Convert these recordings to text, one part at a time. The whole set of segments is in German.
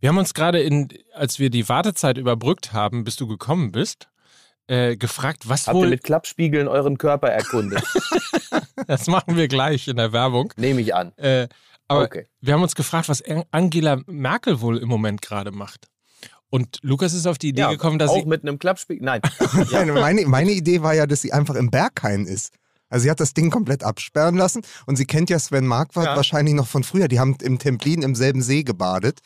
Wir haben uns gerade in, als wir die Wartezeit überbrückt haben, bis du gekommen bist, äh, gefragt, was Habt wohl. ihr mit Klappspiegeln euren Körper erkundet? das machen wir gleich in der Werbung. Nehme ich an. Äh, aber Okay. wir haben uns gefragt, was Angela Merkel wohl im Moment gerade macht. Und Lukas ist auf die Idee Ja, gekommen, dass auch sie. mit einem Klappspiegel. Nein. Nein, meine, meine Idee war ja, dass sie einfach im Berghain ist. Also sie hat das Ding komplett absperren lassen und sie kennt ja Sven Marquardt Ja. wahrscheinlich noch von früher. Die haben im Templin im selben See gebadet.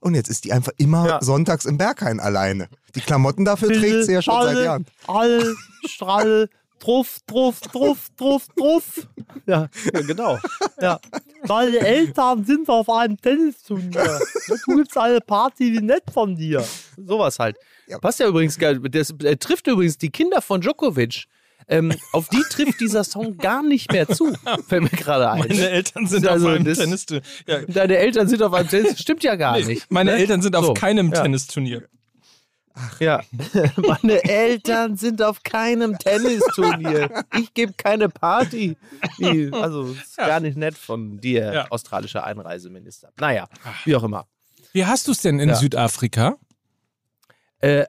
Und jetzt ist die einfach immer Ja. sonntags im Berghain alleine. Die Klamotten dafür trägt sie ja schon seit Jahren. All, Strahl, Truff, Truff, Truff, Truff, Truff. Ja, ja genau. Ja. Deine Eltern sind auf einem Tennisturnier. Du gibst eine Party wie nett von dir. Sowas halt. Ja. Passt ja übrigens geil. Das äh, trifft übrigens die Kinder von Djokovic. Ähm, auf die trifft dieser Song gar nicht mehr zu. Fällt mir gerade ein. Meine Eltern sind Also auf einem das- Tennis. Ja, Deine Eltern sind auf einem Tennis. Stimmt ja gar nicht. meine ne? Eltern sind auf So, keinem ja. Tennisturnier. Ja, meine Eltern sind auf keinem Tennisturnier. Ich gebe keine Party. Also, ist gar nicht nett von dir, Ja. australischer Einreiseminister. Naja, wie auch immer. Wie hast du es denn in Ja. Südafrika? Äh,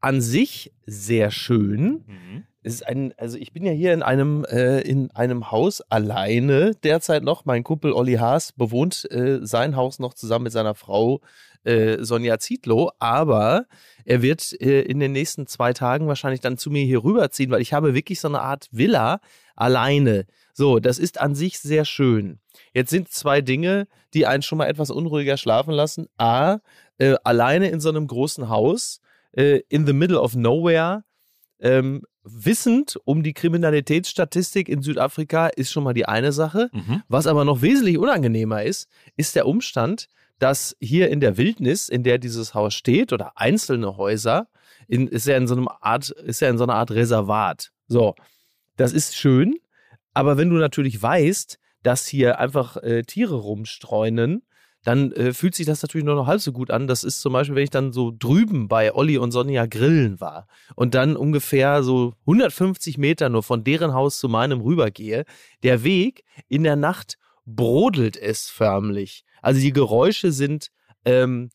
an sich sehr schön. Es ist ein, also ich bin ja hier in einem, äh, in einem Haus alleine derzeit noch. Mein Kumpel Olli Haas bewohnt äh, sein Haus noch zusammen mit seiner Frau äh, Sonja Zietlow, aber er wird äh, in den nächsten zwei Tagen wahrscheinlich dann zu mir hier rüberziehen, weil ich habe wirklich so eine Art Villa alleine. So, das ist an sich sehr schön. Jetzt sind zwei Dinge, die einen schon mal etwas unruhiger schlafen lassen. A, äh, alleine in so einem großen Haus, äh, in the middle of nowhere, ähm, wissend um die Kriminalitätsstatistik in Südafrika ist schon mal die eine Sache. Mhm. Was aber noch wesentlich unangenehmer ist, ist der Umstand, dass hier in der Wildnis, in der dieses Haus steht, oder einzelne Häuser, in, ist ja in so einem Art, ist ja in so einer Art Reservat. So, das ist schön, aber wenn du natürlich weißt, dass hier einfach äh, Tiere rumstreunen, dann äh, fühlt sich das natürlich nur noch halb so gut an. Das ist zum Beispiel, wenn ich dann so drüben bei Olli und Sonja grillen war und dann ungefähr so 150 Meter nur von deren Haus zu meinem rübergehe. Der Weg in der Nacht brodelt es förmlich. Also die Geräusche sind ähm,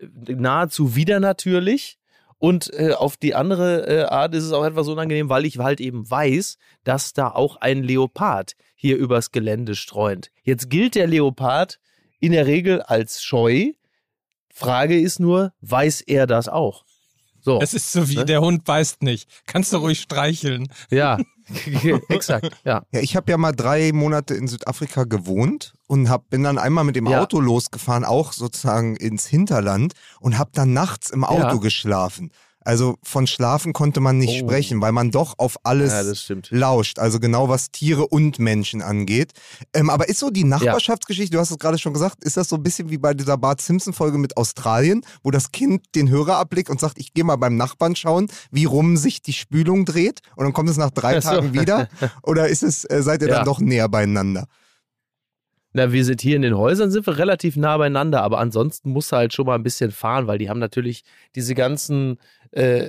nahezu widernatürlich. Und äh, auf die andere äh, Art ist es auch etwas unangenehm, weil ich halt eben weiß, dass da auch ein Leopard hier übers Gelände streunt. Jetzt gilt der Leopard in der Regel als scheu. Frage ist nur, weiß er das auch? So, Es ist so wie Ne? der Hund beißt nicht. Kannst du ruhig streicheln. ja, exakt, ja. Ja, ich habe ja mal drei Monate in Südafrika gewohnt und hab, bin dann einmal mit dem Ja. Auto losgefahren, auch sozusagen ins Hinterland und habe dann nachts im Auto Ja. geschlafen. Also von Schlafen konnte man nicht Oh. sprechen, weil man doch auf alles Ja, lauscht. Also genau was Tiere und Menschen angeht. Ähm, aber ist so die Nachbarschaftsgeschichte, du hast es gerade schon gesagt, ist das so ein bisschen wie bei dieser Bart Simpson-Folge mit Australien, wo das Kind den Hörer abblickt und sagt, ich gehe mal beim Nachbarn schauen, wie rum sich die Spülung dreht und dann kommt es nach drei so. Tagen wieder? Oder ist es, äh, seid ihr Ja. dann doch näher beieinander? Na, wir sind hier in den Häusern, sind wir relativ nah beieinander, aber ansonsten musst du halt schon mal ein bisschen fahren, weil die haben natürlich diese ganzen äh,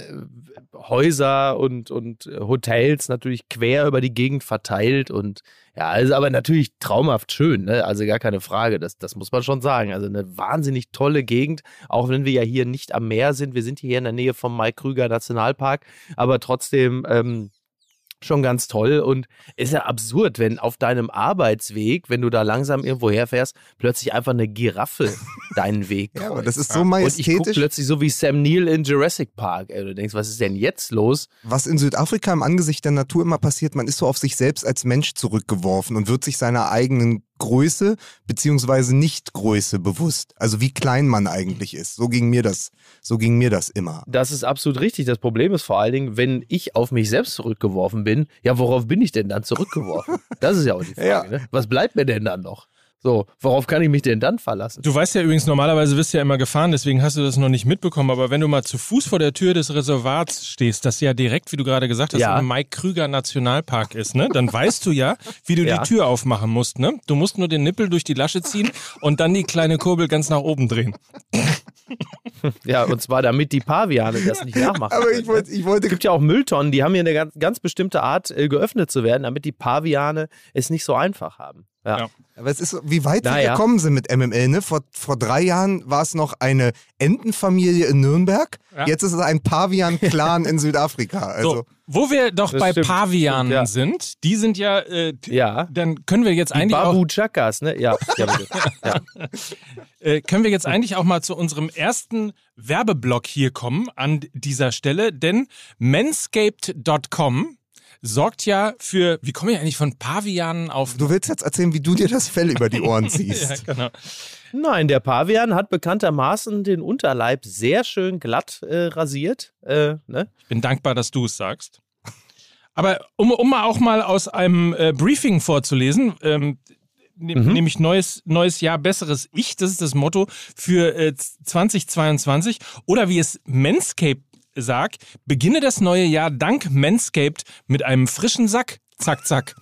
Häuser und, und äh, Hotels natürlich quer über die Gegend verteilt und ja, also aber natürlich traumhaft schön, ne? also gar keine Frage, das, das muss man schon sagen. Also eine wahnsinnig tolle Gegend, auch wenn wir ja hier nicht am Meer sind, wir sind hier in der Nähe vom Mike-Krüger Nationalpark, aber trotzdem ähm, schon ganz toll und ist ja absurd, wenn auf deinem Arbeitsweg, wenn du da langsam irgendwo herfährst, plötzlich einfach eine Giraffe deinen Weg Ja, kreuzt. aber das ist so und ich majestätisch. plötzlich so wie Sam Neill in Jurassic Park. Ey, du denkst, was ist denn jetzt los? Was in Südafrika im Angesicht der Natur immer passiert, man ist so auf sich selbst als Mensch zurückgeworfen und wird sich seiner eigenen Größe beziehungsweise Nichtgröße bewusst. Also wie klein man eigentlich ist. So ging mir das, so ging mir das immer. Das ist absolut richtig. Das Problem ist vor allen Dingen, wenn ich auf mich selbst zurückgeworfen bin, ja, worauf bin ich denn dann zurückgeworfen? Das ist ja auch die Frage. Ja. Ne? Was bleibt mir denn dann noch? So, worauf kann ich mich denn dann verlassen? Du weißt ja übrigens, normalerweise wirst du ja immer gefahren, deswegen hast du das noch nicht mitbekommen. Aber wenn du mal zu Fuß vor der Tür des Reservats stehst, das ja direkt, wie du gerade gesagt hast, Ja. im Mike Krüger Nationalpark ist, ne? Dann weißt du ja, wie du Ja. die Tür aufmachen musst, ne? Du musst nur den Nippel durch die Lasche ziehen und dann die kleine Kurbel ganz nach oben drehen. Ja, und zwar damit die Paviane das nicht nachmachen. Aber ich wollte, ich wollte Es gibt ja auch Mülltonnen, die haben hier eine ganz, ganz bestimmte Art, äh, geöffnet zu werden, damit die Paviane es nicht so einfach haben. Ja. Ja. Aber es ist so, wie weit wir Naja. gekommen sind mit MML. Ne? Vor, vor drei Jahren war es noch eine Entenfamilie in Nürnberg. Ja. Jetzt ist es ein Pavian-Clan in Südafrika. Also, So, wo wir doch Das bei stimmt, Pavianen stimmt, ja. sind, die sind ja, äh, Ja. dann können wir jetzt Die eigentlich auch Babu Chakas, ne? Ja, ja bitte. Ja. äh, können wir jetzt eigentlich auch mal zu unserem ersten Werbeblock hier kommen an dieser Stelle, denn manscaped.com sorgt ja für, wie komme ich eigentlich von Pavianen auf... du willst jetzt erzählen, wie du dir das Fell über die Ohren ja, ziehst. genau. Nein, der Pavian hat bekanntermaßen den Unterleib sehr schön glatt äh, rasiert. Äh, ne? Ich bin dankbar, dass du es sagst. Aber um, um mal auch mal aus einem äh, Briefing vorzulesen, ähm, ne, Mhm. nämlich neues, neues Jahr, besseres Ich, das ist das Motto für äh, 2022. Oder wie es Manscaped sagt, beginne das neue Jahr dank Manscaped mit einem frischen Sack. Zack, zack.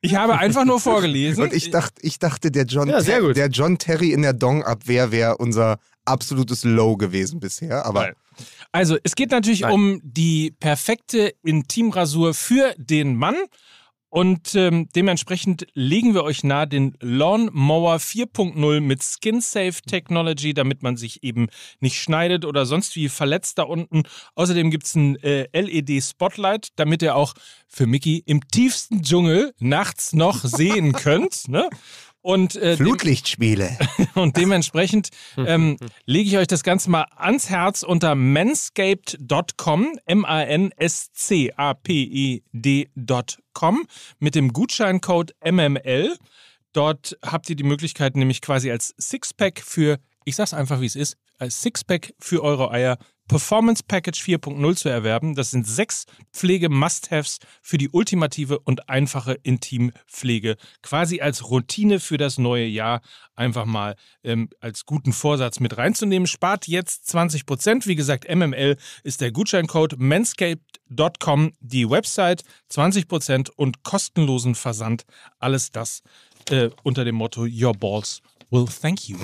Ich habe einfach nur vorgelesen. Und ich dachte, ich dachte der, John Ja, sehr Ter- gut. der John Terry in der Dong-Abwehr wäre unser absolutes Low gewesen bisher. Aber Nein. Also, es geht natürlich Nein. um die perfekte Intimrasur für den Mann. Und ähm, dementsprechend legen wir euch nahe den Lawnmower 4.0 mit Skin-Safe Technology, damit man sich eben nicht schneidet oder sonst wie verletzt da unten. Außerdem gibt es ein äh, LED-Spotlight, damit ihr auch für Mickey im tiefsten Dschungel nachts noch sehen könnt. Ne? Und, äh, Flutlichtspiele. und dementsprechend ähm, lege ich euch das Ganze mal ans Herz unter manscaped.com, M-A-N-S-C-A-P-E-D.com mit dem Gutscheincode MML. Dort habt ihr die Möglichkeit, nämlich quasi als Sixpack für, ich sag's einfach wie es ist, als Sixpack für eure Eier Performance Package 4.0 zu erwerben. Das sind sechs Pflege-Must-Haves für die ultimative und einfache Intimpflege. Quasi als Routine für das neue Jahr einfach mal ähm, als guten Vorsatz mit reinzunehmen. Spart jetzt 20 Prozent. Wie gesagt, MML ist der Gutscheincode manscaped.com, die Website 20 Prozent und kostenlosen Versand. Alles das äh, unter dem Motto Your Balls will thank you.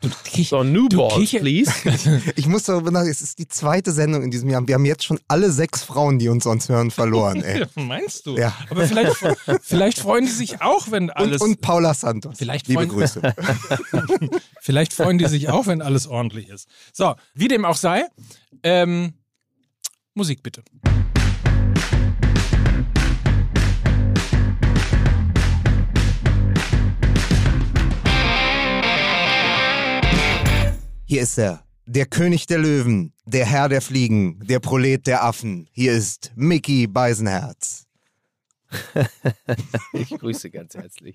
Du, So, New Balls, please. Ich muss darüber nachdenken, es ist die zweite Sendung in diesem Jahr. Wir haben jetzt schon alle sechs Frauen, die uns sonst hören, verloren. Ey. Meinst du? Ja. Aber vielleicht, vielleicht freuen die sich auch, wenn Und, alles. und Paula Santos. Vielleicht Liebe freuen- Grüße. Vielleicht freuen die sich auch, wenn alles ordentlich ist. So, wie dem auch sei, ähm, Musik bitte. Hier ist er, der König der Löwen, der Herr der Fliegen, der Prolet der Affen. Hier ist Mickey Beisenherz. Ich grüße ganz herzlich.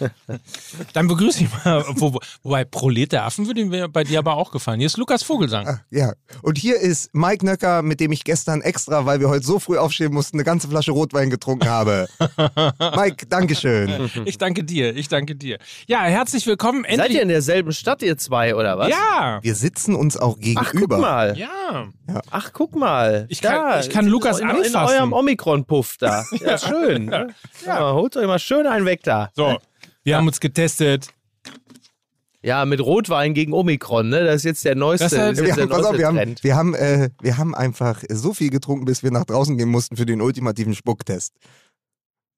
Dann begrüße ich mal, wo, wo- wobei Prolet der Affen würde mir bei dir aber auch gefallen. Hier ist Lukas Vogelsang. Ah, ja. Und hier ist Mike Nöcker, mit dem ich gestern extra, weil wir heute so früh aufstehen mussten, eine ganze Flasche Rotwein getrunken habe. Mike, Dankeschön. Ich danke dir, ich danke dir. Ja, herzlich willkommen. Seid Endlich. ihr in derselben Stadt, ihr zwei, oder was? ja. Wir sitzen uns auch Ach, guck gegenüber. mal. Ja. Ach, guck mal. Ich kann- ich kann Lukas in, In anfassen. eurem Omikron-Puff da. Ja, schön. ne? ja. holt euch mal schön einen weg da. So, wir haben uns getestet. Ja, mit Rotwein gegen Omikron, ne? Das ist jetzt der neueste, Das hat- ist jetzt Wir der haben, pass neueste auf, wir haben, Trend. wir, haben, äh, wir haben einfach so viel getrunken, bis wir nach draußen gehen mussten für den ultimativen Spucktest.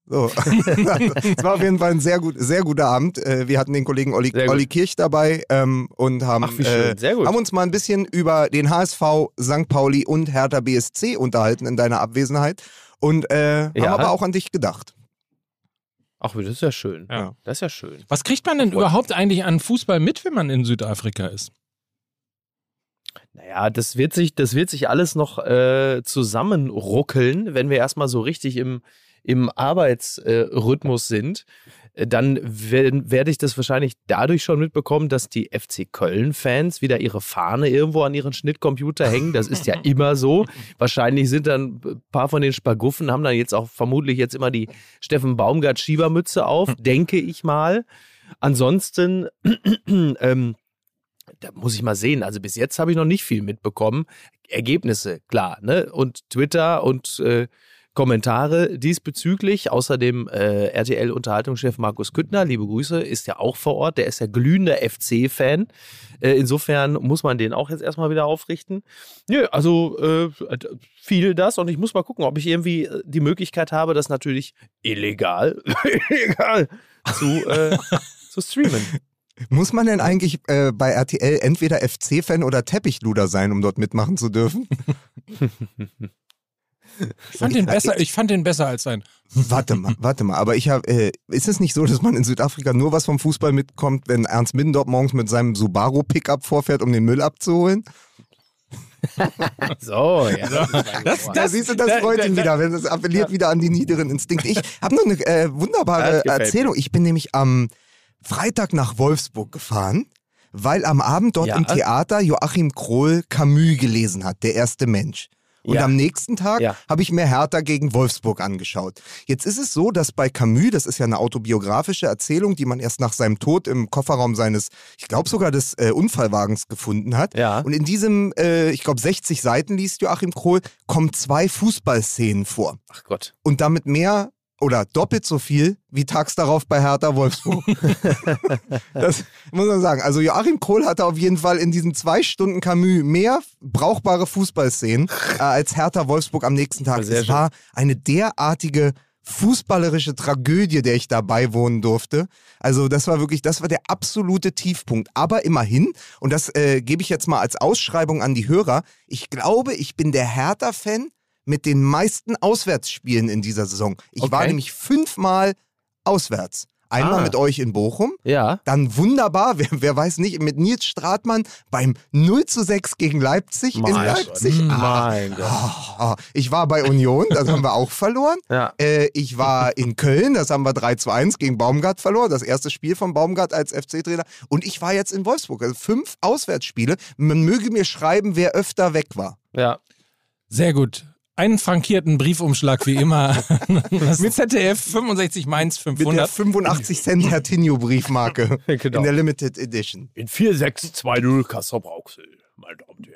So. Es war auf jeden Fall ein sehr, gut, sehr guter Abend. Äh, Wir hatten den Kollegen Olli. Olli Kirch dabei ähm, und haben, Ach, äh, Sehr gut. haben uns mal ein bisschen über den HSV, St. Pauli und Hertha BSC unterhalten in deiner Abwesenheit und äh, haben Ja. aber auch an dich gedacht. Ach, das ist ja schön. Ja. Das ist ja schön. Was kriegt man denn überhaupt eigentlich an Fußball mit, wenn man in Südafrika ist? Naja, das wird sich, das wird sich alles noch äh, zusammenruckeln, wenn wir erstmal so richtig im, im Arbeitsrhythmus sind. Äh, Dann wer- werde ich das wahrscheinlich dadurch schon mitbekommen, dass die FC Köln-Fans wieder ihre Fahne irgendwo an ihren Schnittcomputer hängen. Das ist ja immer so. Wahrscheinlich sind dann ein paar von den Spaguffen, haben dann jetzt auch vermutlich jetzt immer die Steffen Baumgart-Schiebermütze auf, denke ich mal. Ansonsten, ähm, da muss ich mal sehen. Also bis jetzt habe ich noch nicht viel mitbekommen. Ergebnisse, klar, ne? Und Twitter und äh, Kommentare diesbezüglich. Außerdem äh, RTL-Unterhaltungschef Markus Küttner, liebe Grüße, ist ja auch vor Ort. Der ist ja glühender FC-Fan. Äh, insofern muss man den auch jetzt erstmal wieder aufrichten. Nö, also äh, viel das und ich muss mal gucken, ob ich irgendwie äh, die Möglichkeit habe, das natürlich illegal, illegal zu, äh, zu streamen. Muss man denn eigentlich äh, bei RTL entweder FC-Fan oder Teppichluder sein, um dort mitmachen zu dürfen? Ich fand den besser, ich fand den besser als sein. Warte mal, warte mal. Aber ich habe, äh, ist es nicht so, dass man in Südafrika nur was vom Fußball mitkommt, wenn Ernst Middendorf morgens mit seinem Subaru Pickup vorfährt, um den Müll abzuholen? So, ja. Das, da siehst du, das freut ihn wieder, wenn es appelliert wieder an die niederen Instinkte. Ich habe noch eine äh, wunderbare Das Erzählung. Ich bin nämlich am Freitag nach Wolfsburg gefahren, weil am Abend dort Ja. im Theater Joachim Krohl Camus gelesen hat, Der erste Mensch. Und Ja. am nächsten Tag Ja. habe ich mir Hertha gegen Wolfsburg angeschaut. Jetzt ist es so, dass bei Camus, das ist ja eine autobiografische Erzählung, die man erst nach seinem Tod im Kofferraum seines, ich glaube sogar des äh, Unfallwagens gefunden hat. Ja. Und in diesem, äh, ich glaube 60 Seiten liest Joachim Krohl, kommen zwei Fußballszenen vor. Ach Gott. Und damit mehr oder doppelt so viel wie tags darauf bei Hertha Wolfsburg. das muss man sagen. Also Joachim Krohl hatte auf jeden Fall in diesen zwei Stunden Camus mehr brauchbare Fußballszenen äh, als Hertha Wolfsburg am nächsten Tag. Sehr es war eine derartige fußballerische Tragödie, der ich da beiwohnen durfte. Also das war wirklich, das war der absolute Tiefpunkt. Aber immerhin, und das äh, gebe ich jetzt mal als Ausschreibung an die Hörer, ich glaube, ich bin der Hertha-Fan mit den meisten Auswärtsspielen in dieser Saison. Ich war Okay. nämlich fünfmal auswärts. Einmal Ah. mit euch in Bochum, Ja. dann wunderbar, wer, wer weiß nicht, mit Nils Stratmann beim 0 zu 6 gegen Leipzig in Mein Leipzig. Gott. Ah, Mein Gott. ah, ich war bei Union, das haben wir auch verloren. Ja. Äh, ich war in Köln, das haben wir 3 zu 1 gegen Baumgart verloren, das erste Spiel von Baumgart als FC-Trainer. Und ich war jetzt in Wolfsburg, also fünf Auswärtsspiele. Man möge mir schreiben, wer öfter weg war. Ja. Sehr gut. Einen frankierten Briefumschlag wie immer. Mit ZDF 65 Mainz Mit der 500. 85 Cent Hertinho-Briefmarke Genau. in der Limited Edition. In 4620 Kassel Brauxel, meine Damen und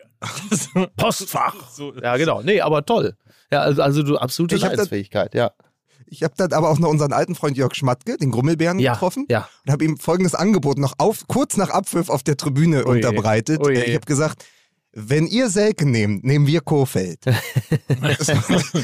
Herren. Postfach. Ja, genau. Nee, aber toll. Ja, also, also du absolute Leidensfähigkeit, ja. Ich habe dann aber auch noch unseren alten Freund Jörg Schmatke, den Grummelbären, Ja, getroffen ja. und habe ihm folgendes Angebot noch auf, kurz nach Abpfiff auf der Tribüne Ui. unterbreitet. Äh, Ich habe gesagt, wenn ihr Selke nehmt, nehmen wir Kofeld. das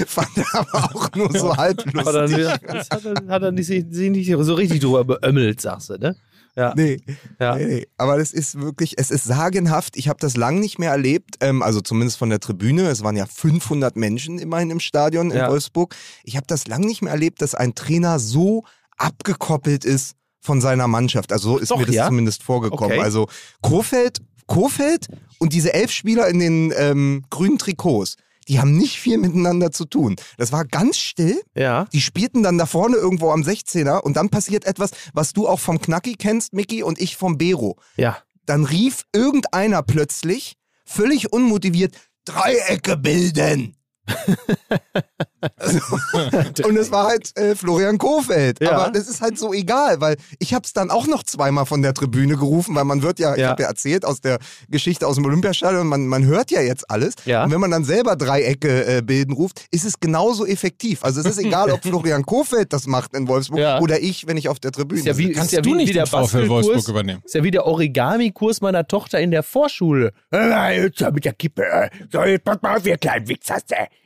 fand er aber auch nur so halb Hat er, lustig. das hat er, hat er nicht, sich nicht so richtig drüber beömmelt, sagst du, ne? Ja. Nee, Ja. nee, nee. Aber das ist wirklich, es ist sagenhaft. Ich habe das lang nicht mehr erlebt, ähm, also zumindest von der Tribüne. Es waren ja 500 Menschen immerhin im Stadion in Ja. Wolfsburg. Ich habe das lang nicht mehr erlebt, dass ein Trainer so abgekoppelt ist von seiner Mannschaft. Also so ist Doch, mir das ja? zumindest vorgekommen. Okay. Also Kofeld, Kofeld und diese elf Spieler in den ähm, grünen Trikots, die haben nicht viel miteinander zu tun. Das war ganz still. Ja. Die spielten dann da vorne irgendwo am 16er und dann passiert etwas, was du auch vom Knacki kennst, Mickey, und ich vom Bero. Ja. Dann rief irgendeiner plötzlich, völlig unmotiviert, Dreiecke bilden. Also, und es war halt äh, Florian Kofeld. Ja. Aber das ist halt so egal, weil ich habe es dann auch noch zweimal von der Tribüne gerufen, weil man wird ja, ich Ja. habe ja erzählt aus der Geschichte aus dem Olympiastadion, man, man hört ja jetzt alles. Ja. Und wenn man dann selber Dreiecke äh, bilden ruft, ist es genauso effektiv. Also es ist egal, ob Florian Kofeld das macht in Wolfsburg Ja. oder ich, wenn ich auf der Tribüne ja wie. Kannst du nicht wie der den VfL Bastelkurs. Wolfsburg übernehmen? Ist ja wie der Origami-Kurs meiner Tochter in der Vorschule. Mit der Kippe. äh. So, jetzt pass mal auf, ihr kleinen Wichser.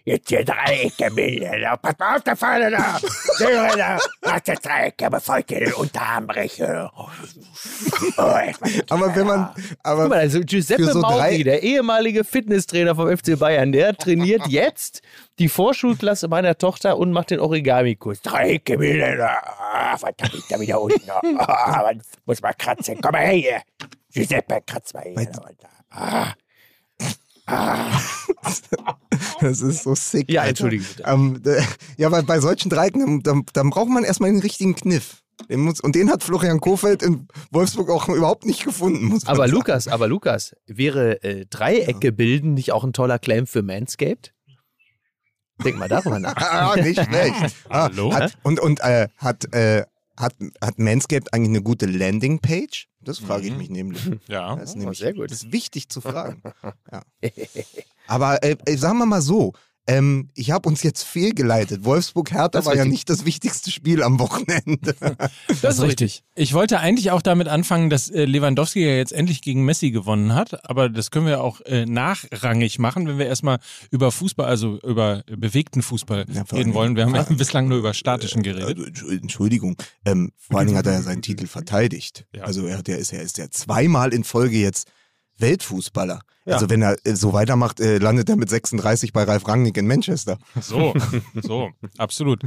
Jetzt hier Dreiecke bilden. Da, Pass mal auf, da vorne da. Sören da. Mach das Dreiecke, bevor ich dir den Unterarm breche. Oh, Aber wenn man, aber Guck mal, also Giuseppe so Mauri, drei- der ehemalige Fitnesstrainer vom FC Bayern, der trainiert jetzt die Vorschulklasse meiner Tochter und macht den Origami-Kurs. Dreiecke bilden. Ah, verdammt, ich da wieder unten. Ah, man muss mal kratzen. Komm mal her hier. Giuseppe, kratz mal hier. Ah. Das ist so sick. Ja, entschuldige bitte. Ähm, ja, weil bei solchen Dreiecken, dann, dann braucht man erstmal den richtigen Kniff. Den muss, und den hat Florian Kofeld in Wolfsburg auch überhaupt nicht gefunden, muss man Aber sagen. Lukas, aber Lukas, wäre äh, Dreiecke bilden nicht auch ein toller Claim für Manscaped? Denk mal darüber nach. Ah, nicht schlecht. Ah, Hallo? Hat, und und äh, hat, äh, hat, hat Manscaped eigentlich eine gute Landingpage? Das frage ich mich nämlich. Ja. Das ist Oh, nämlich sehr gut. Das ist wichtig zu fragen. Ja. Aber äh, äh, sagen wir mal so, Ähm, ich habe uns jetzt fehlgeleitet. Wolfsburg-Hertha war ja nicht das wichtigste Spiel am Wochenende. Das ist richtig. Ich wollte eigentlich auch damit anfangen, dass äh, Lewandowski ja jetzt endlich gegen Messi gewonnen hat, aber das können wir auch äh, nachrangig machen, wenn wir erstmal über Fußball, also über bewegten Fußball ja, reden wollen. Wir haben ja bislang nur über statischen geredet. Also, Entschuldigung, ähm, vor allen Dingen hat er ja seinen Titel verteidigt. Ja. Also er, hat, er ist ja ist ja zweimal in Folge jetzt Weltfußballer. Ja. Also wenn er äh, so weitermacht, äh, landet er mit 36 bei Ralf Rangnick in Manchester. So, so, absolut.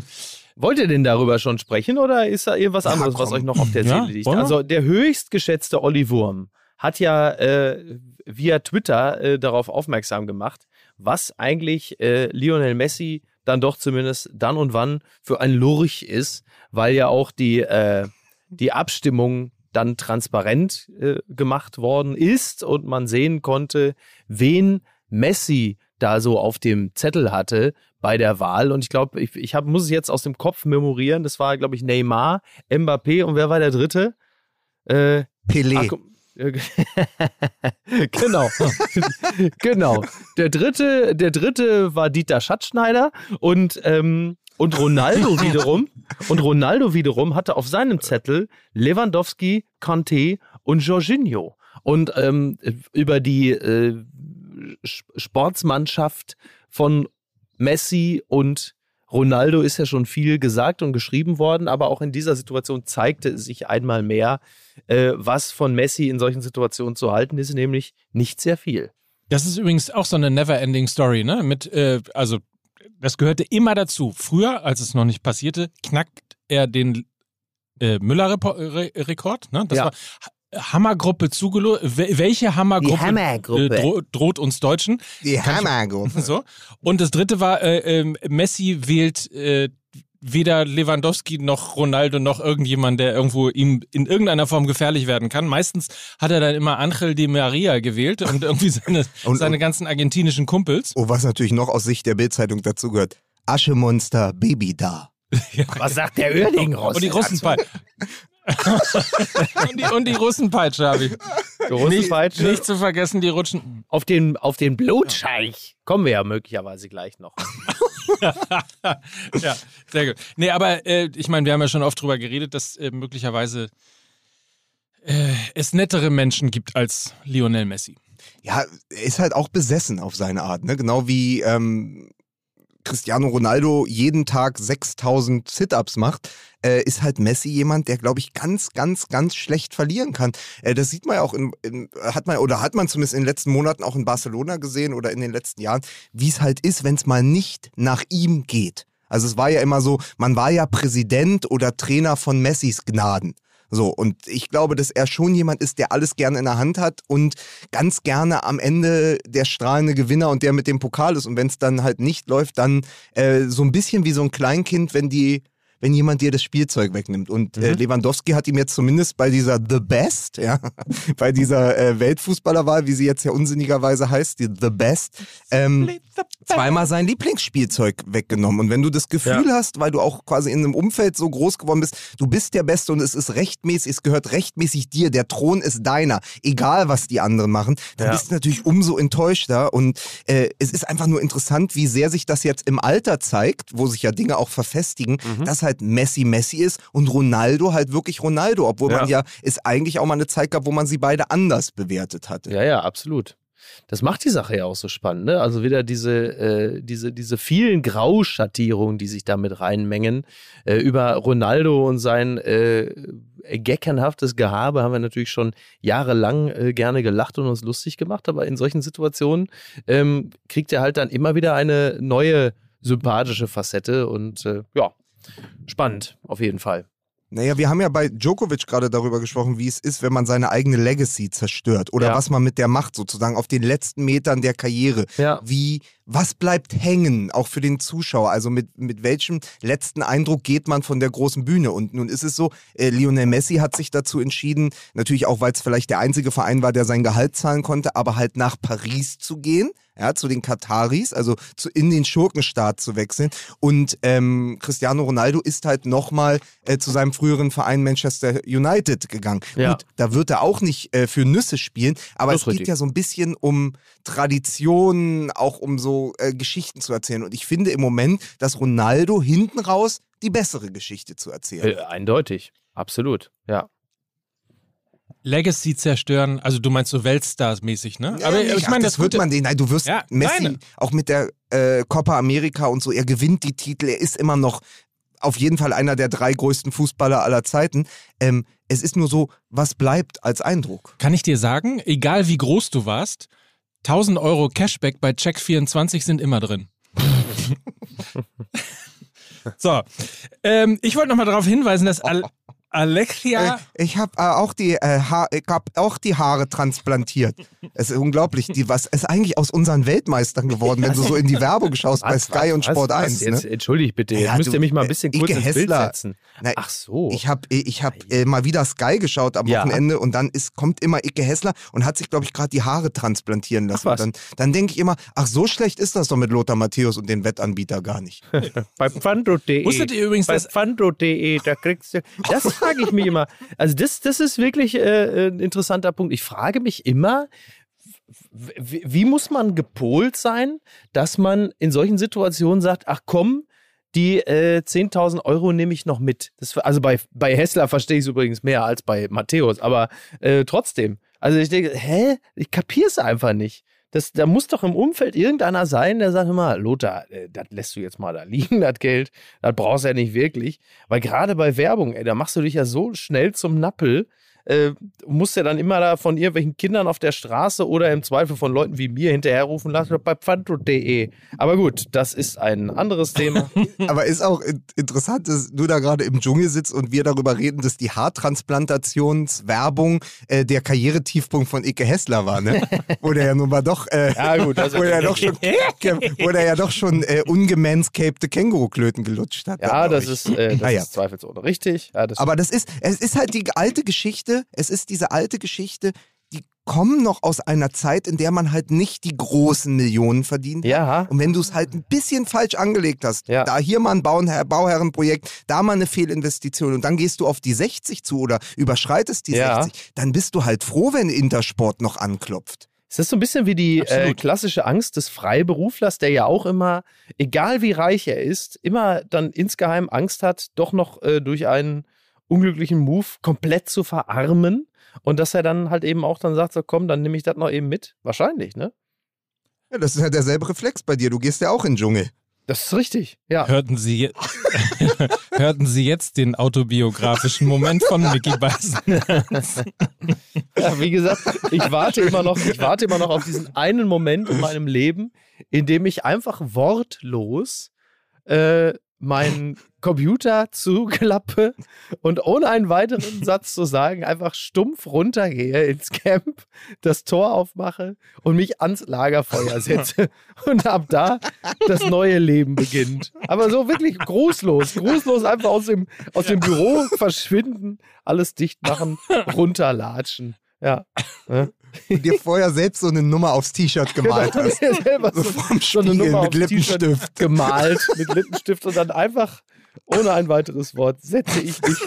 Wollt ihr denn darüber schon sprechen oder ist da irgendwas anderes, ja, was euch noch auf der Seele liegt? Also der höchst geschätzte Olli Wurm hat ja äh, via Twitter äh, darauf aufmerksam gemacht, was eigentlich äh, Lionel Messi dann doch zumindest dann und wann für ein Lurch ist, weil ja auch die, äh, die Abstimmung dann transparent äh, gemacht worden ist und man sehen konnte, wen Messi da so auf dem Zettel hatte bei der Wahl. Und ich glaube, ich, ich hab, muss es jetzt aus dem Kopf memorieren. Das war, glaube ich, Neymar, Mbappé und wer war der dritte? Äh, Pelé. Ach, genau. genau. Der dritte, der dritte war Dieter Schatzschneider und ähm, und Ronaldo wiederum, und Ronaldo wiederum hatte auf seinem Zettel Lewandowski, Conte und Jorginho. Und ähm, über die äh, Sportsmannschaft von Messi und Ronaldo ist ja schon viel gesagt und geschrieben worden, aber auch in dieser Situation zeigte es sich einmal mehr, äh, was von Messi in solchen Situationen zu halten ist, nämlich nicht sehr viel. Das ist übrigens auch so eine never-ending Story, ne? Mit, äh, also das gehörte immer dazu. Früher, als es noch nicht passierte, knackt er den äh, Müller-Rekord. Ne? Das ja. war Hammergruppe zugelost. Welche Hammergruppe, Hammergruppe. Äh, dro droht uns Deutschen? Die Hammergruppe. So. Und das dritte war, äh, äh, Messi wählt äh, weder Lewandowski noch Ronaldo noch irgendjemand, der irgendwo ihm in irgendeiner Form gefährlich werden kann. Meistens hat er dann immer Angel Di Maria gewählt und irgendwie seine, und, seine ganzen argentinischen Kumpels. Oh, was natürlich noch aus Sicht der Bildzeitung dazu gehört. Aschemonster Baby da. Ja. Was sagt der Örding raus? Und die Russenpeitsche. und, die, und die Russenpeitsche habe ich. Die Russenpeitsche. Nicht, nicht, zu vergessen, die Rutschen. Auf den, auf den Blutscheich kommen wir ja möglicherweise gleich noch. ja, sehr gut. Nee, aber äh, ich meine, wir haben ja schon oft drüber geredet, dass äh, möglicherweise äh, es nettere Menschen gibt als Lionel Messi. Ja, er ist halt auch besessen auf seine Art, ne? Genau wie ähm, Cristiano Ronaldo jeden Tag 6000 Sit-Ups macht, äh, ist halt Messi jemand, der, glaube ich, ganz, ganz, ganz schlecht verlieren kann. Äh, das sieht man ja auch in, in, hat man, oder hat man zumindest in den letzten Monaten auch in Barcelona gesehen oder in den letzten Jahren, wie es halt ist, wenn es mal nicht nach ihm geht. Also es war ja immer so, man war ja Präsident oder Trainer von Messis Gnaden. So, und ich glaube, dass er schon jemand ist, der alles gerne in der Hand hat und ganz gerne am Ende der strahlende Gewinner und der mit dem Pokal ist. Und wenn es dann halt nicht läuft, dann äh, so ein bisschen wie so ein Kleinkind, wenn die wenn jemand dir das Spielzeug wegnimmt. Und äh, mhm. äh, Lewandowski hat ihm jetzt zumindest bei dieser The Best, ja, bei dieser äh, Weltfußballerwahl, wie sie jetzt ja unsinnigerweise heißt, die The Best, ähm, zweimal sein Lieblingsspielzeug weggenommen. Und wenn du das Gefühl ja. hast, weil du auch quasi in einem Umfeld so groß geworden bist, du bist der Beste und es ist rechtmäßig, es gehört rechtmäßig dir, der Thron ist deiner, egal was die anderen machen, dann ja. bist du natürlich umso enttäuschter. Und äh, es ist einfach nur interessant, wie sehr sich das jetzt im Alter zeigt, wo sich ja Dinge auch verfestigen, mhm. dass halt Messi Messi ist und Ronaldo halt wirklich Ronaldo, obwohl ja. man ja es eigentlich auch mal eine Zeit gab, wo man sie beide anders bewertet hatte. Ja, ja, absolut. Das macht die Sache ja auch so spannend, ne? Also wieder diese, äh, diese, diese vielen Grauschattierungen, die sich da mit reinmengen. Äh, über Ronaldo und sein äh, geckernhaftes Gehabe haben wir natürlich schon jahrelang äh, gerne gelacht und uns lustig gemacht, aber in solchen Situationen ähm, kriegt er halt dann immer wieder eine neue sympathische Facette und äh, ja, spannend, auf jeden Fall. Naja, wir haben ja bei Djokovic gerade darüber gesprochen, wie es ist, wenn man seine eigene Legacy zerstört oder ja. was man mit der macht, sozusagen auf den letzten Metern der Karriere. Ja. Wie, was bleibt hängen, auch für den Zuschauer? Also mit, mit welchem letzten Eindruck geht man von der großen Bühne? Und nun ist es so, äh, Lionel Messi hat sich dazu entschieden, natürlich auch, weil es vielleicht der einzige Verein war, der sein Gehalt zahlen konnte, aber halt nach Paris zu gehen ja, zu den Kataris, also zu, in den Schurkenstaat zu wechseln. Und ähm, Cristiano Ronaldo ist halt nochmal äh, zu seinem früheren Verein Manchester United gegangen. Ja. Gut, da wird er auch nicht äh, für Nüsse spielen, aber Das es ist geht richtig. ja so ein bisschen um Traditionen, auch um so äh, Geschichten zu erzählen. Und ich finde im Moment, dass Ronaldo hinten raus die bessere Geschichte zu erzählen. Äh, eindeutig. Absolut. Ja. Legacy zerstören, also du meinst so Weltstars-mäßig, ne? Aber Ja, ich ach, meine, das, das, wird man den. Nein, du wirst Ja, Messi meine. auch mit der äh, Copa America und so. Er gewinnt die Titel. Er ist immer noch auf jeden Fall einer der drei größten Fußballer aller Zeiten. Ähm, es ist nur so, was bleibt als Eindruck? kann ich dir sagen, egal wie groß du warst, 1000 Euro Cashback bei Check24 sind immer drin. so, ähm, ich wollte nochmal darauf hinweisen, dass Al Alexia... Äh, ich habe äh, auch die äh, ich hab auch die Haare transplantiert. Es ist unglaublich, die was ist eigentlich aus unseren Weltmeistern geworden, wenn du so in die Werbung schaust bei Sky was, und Sport was, 1. Jetzt, Ne? entschuldigt bitte, jetzt Ja, müsst du, ihr mich mal ein äh, bisschen Ike kurz ins Bild Hessler. setzen. Na, Ach so. Ich habe ich hab, äh, mal wieder Sky geschaut am Ja. Wochenende und dann ist, kommt immer Icke Hessler und hat sich, glaube ich, gerade die Haare transplantieren lassen. Ach was. Und dann dann denke ich immer, ach, so schlecht ist das doch mit Lothar Matthäus und den Wettanbieter gar nicht. Bei Pfandro.de. Wusstet ihr übrigens, Bei Pfandro.de, da kriegst du. Das frage ich mich immer. Also, das, das ist wirklich äh, ein interessanter Punkt. Ich frage mich immer, wie, wie muss man gepolt sein, dass man in solchen Situationen sagt: Ach komm, die äh, 10.000 Euro nehme ich noch mit. Das, also bei, bei Hessler verstehe ich es übrigens mehr als bei Matthäus, aber äh, trotzdem. Also ich denke, hä? Ich kapiere es einfach nicht. Das, da muss doch im Umfeld irgendeiner sein, der sagt mal, Lothar, äh, das lässt du jetzt mal da liegen, das Geld. Das brauchst du ja nicht wirklich. Weil gerade bei Werbung, ey, da machst du dich ja so schnell zum Nappel. Äh, musst ja dann immer da von irgendwelchen Kindern auf der Straße oder im Zweifel von Leuten wie mir hinterherrufen lassen bei pfandro.de. Aber gut, das ist ein anderes Thema. Aber ist auch in- interessant, dass du da gerade im Dschungel sitzt und wir darüber reden, dass die Haartransplantationswerbung äh, der Karrieretiefpunkt von Icke Hessler war, ne? Wo der ja nun mal doch, äh, Ja, gut, das wo der ja doch schon, wo der ja doch schon äh, ungemanscapte Känguruklöten gelutscht hat. Ja, das ich. ist, äh, das Naja. ist zweifelsohne richtig. Ja, das Aber das ist, es ist halt die alte Geschichte, es ist diese alte Geschichte, die kommen noch aus einer Zeit, in der man halt nicht die großen Millionen verdient ja, Und wenn du es halt ein bisschen falsch angelegt hast, Ja. da hier mal ein Bauherr, Bauherrenprojekt, da mal eine Fehlinvestition und dann gehst du auf die 60 zu oder überschreitest die Ja. 60, dann bist du halt froh, wenn Intersport noch anklopft. Es ist so ein bisschen wie die äh, klassische Angst des Freiberuflers, der ja auch immer, egal wie reich er ist, immer dann insgeheim Angst hat, doch noch äh, durch einen unglücklichen Move komplett zu verarmen. Und dass er dann halt eben auch dann sagt, so komm, dann nehme ich das noch eben mit. Wahrscheinlich, ne? Ja, das ist halt derselbe Reflex bei dir. Du gehst ja auch in den Dschungel. Das ist richtig, ja. Hörten Sie, je- hörten Sie jetzt den autobiografischen Moment von Mickey Beißen? ja. Wie gesagt, ich warte immer noch, ich warte immer noch auf diesen einen Moment in meinem Leben, in dem ich einfach wortlos äh, meinen Computer zuklappe und ohne einen weiteren Satz zu sagen, einfach stumpf runtergehe ins Camp, das Tor aufmache und mich ans Lagerfeuer setze. Und ab da das neue Leben beginnt. Aber so wirklich grußlos, grußlos einfach aus dem, aus dem Büro verschwinden, alles dicht machen, runterlatschen. Ja. Ne? Und dir vorher selbst so eine Nummer aufs T-Shirt gemalt Genau, hast. mir selber So so, vorm so eine Nummer mit aufs T-Shirt Lippenstift. gemalt mit Lippenstift und dann einfach ohne ein weiteres Wort setze ich mich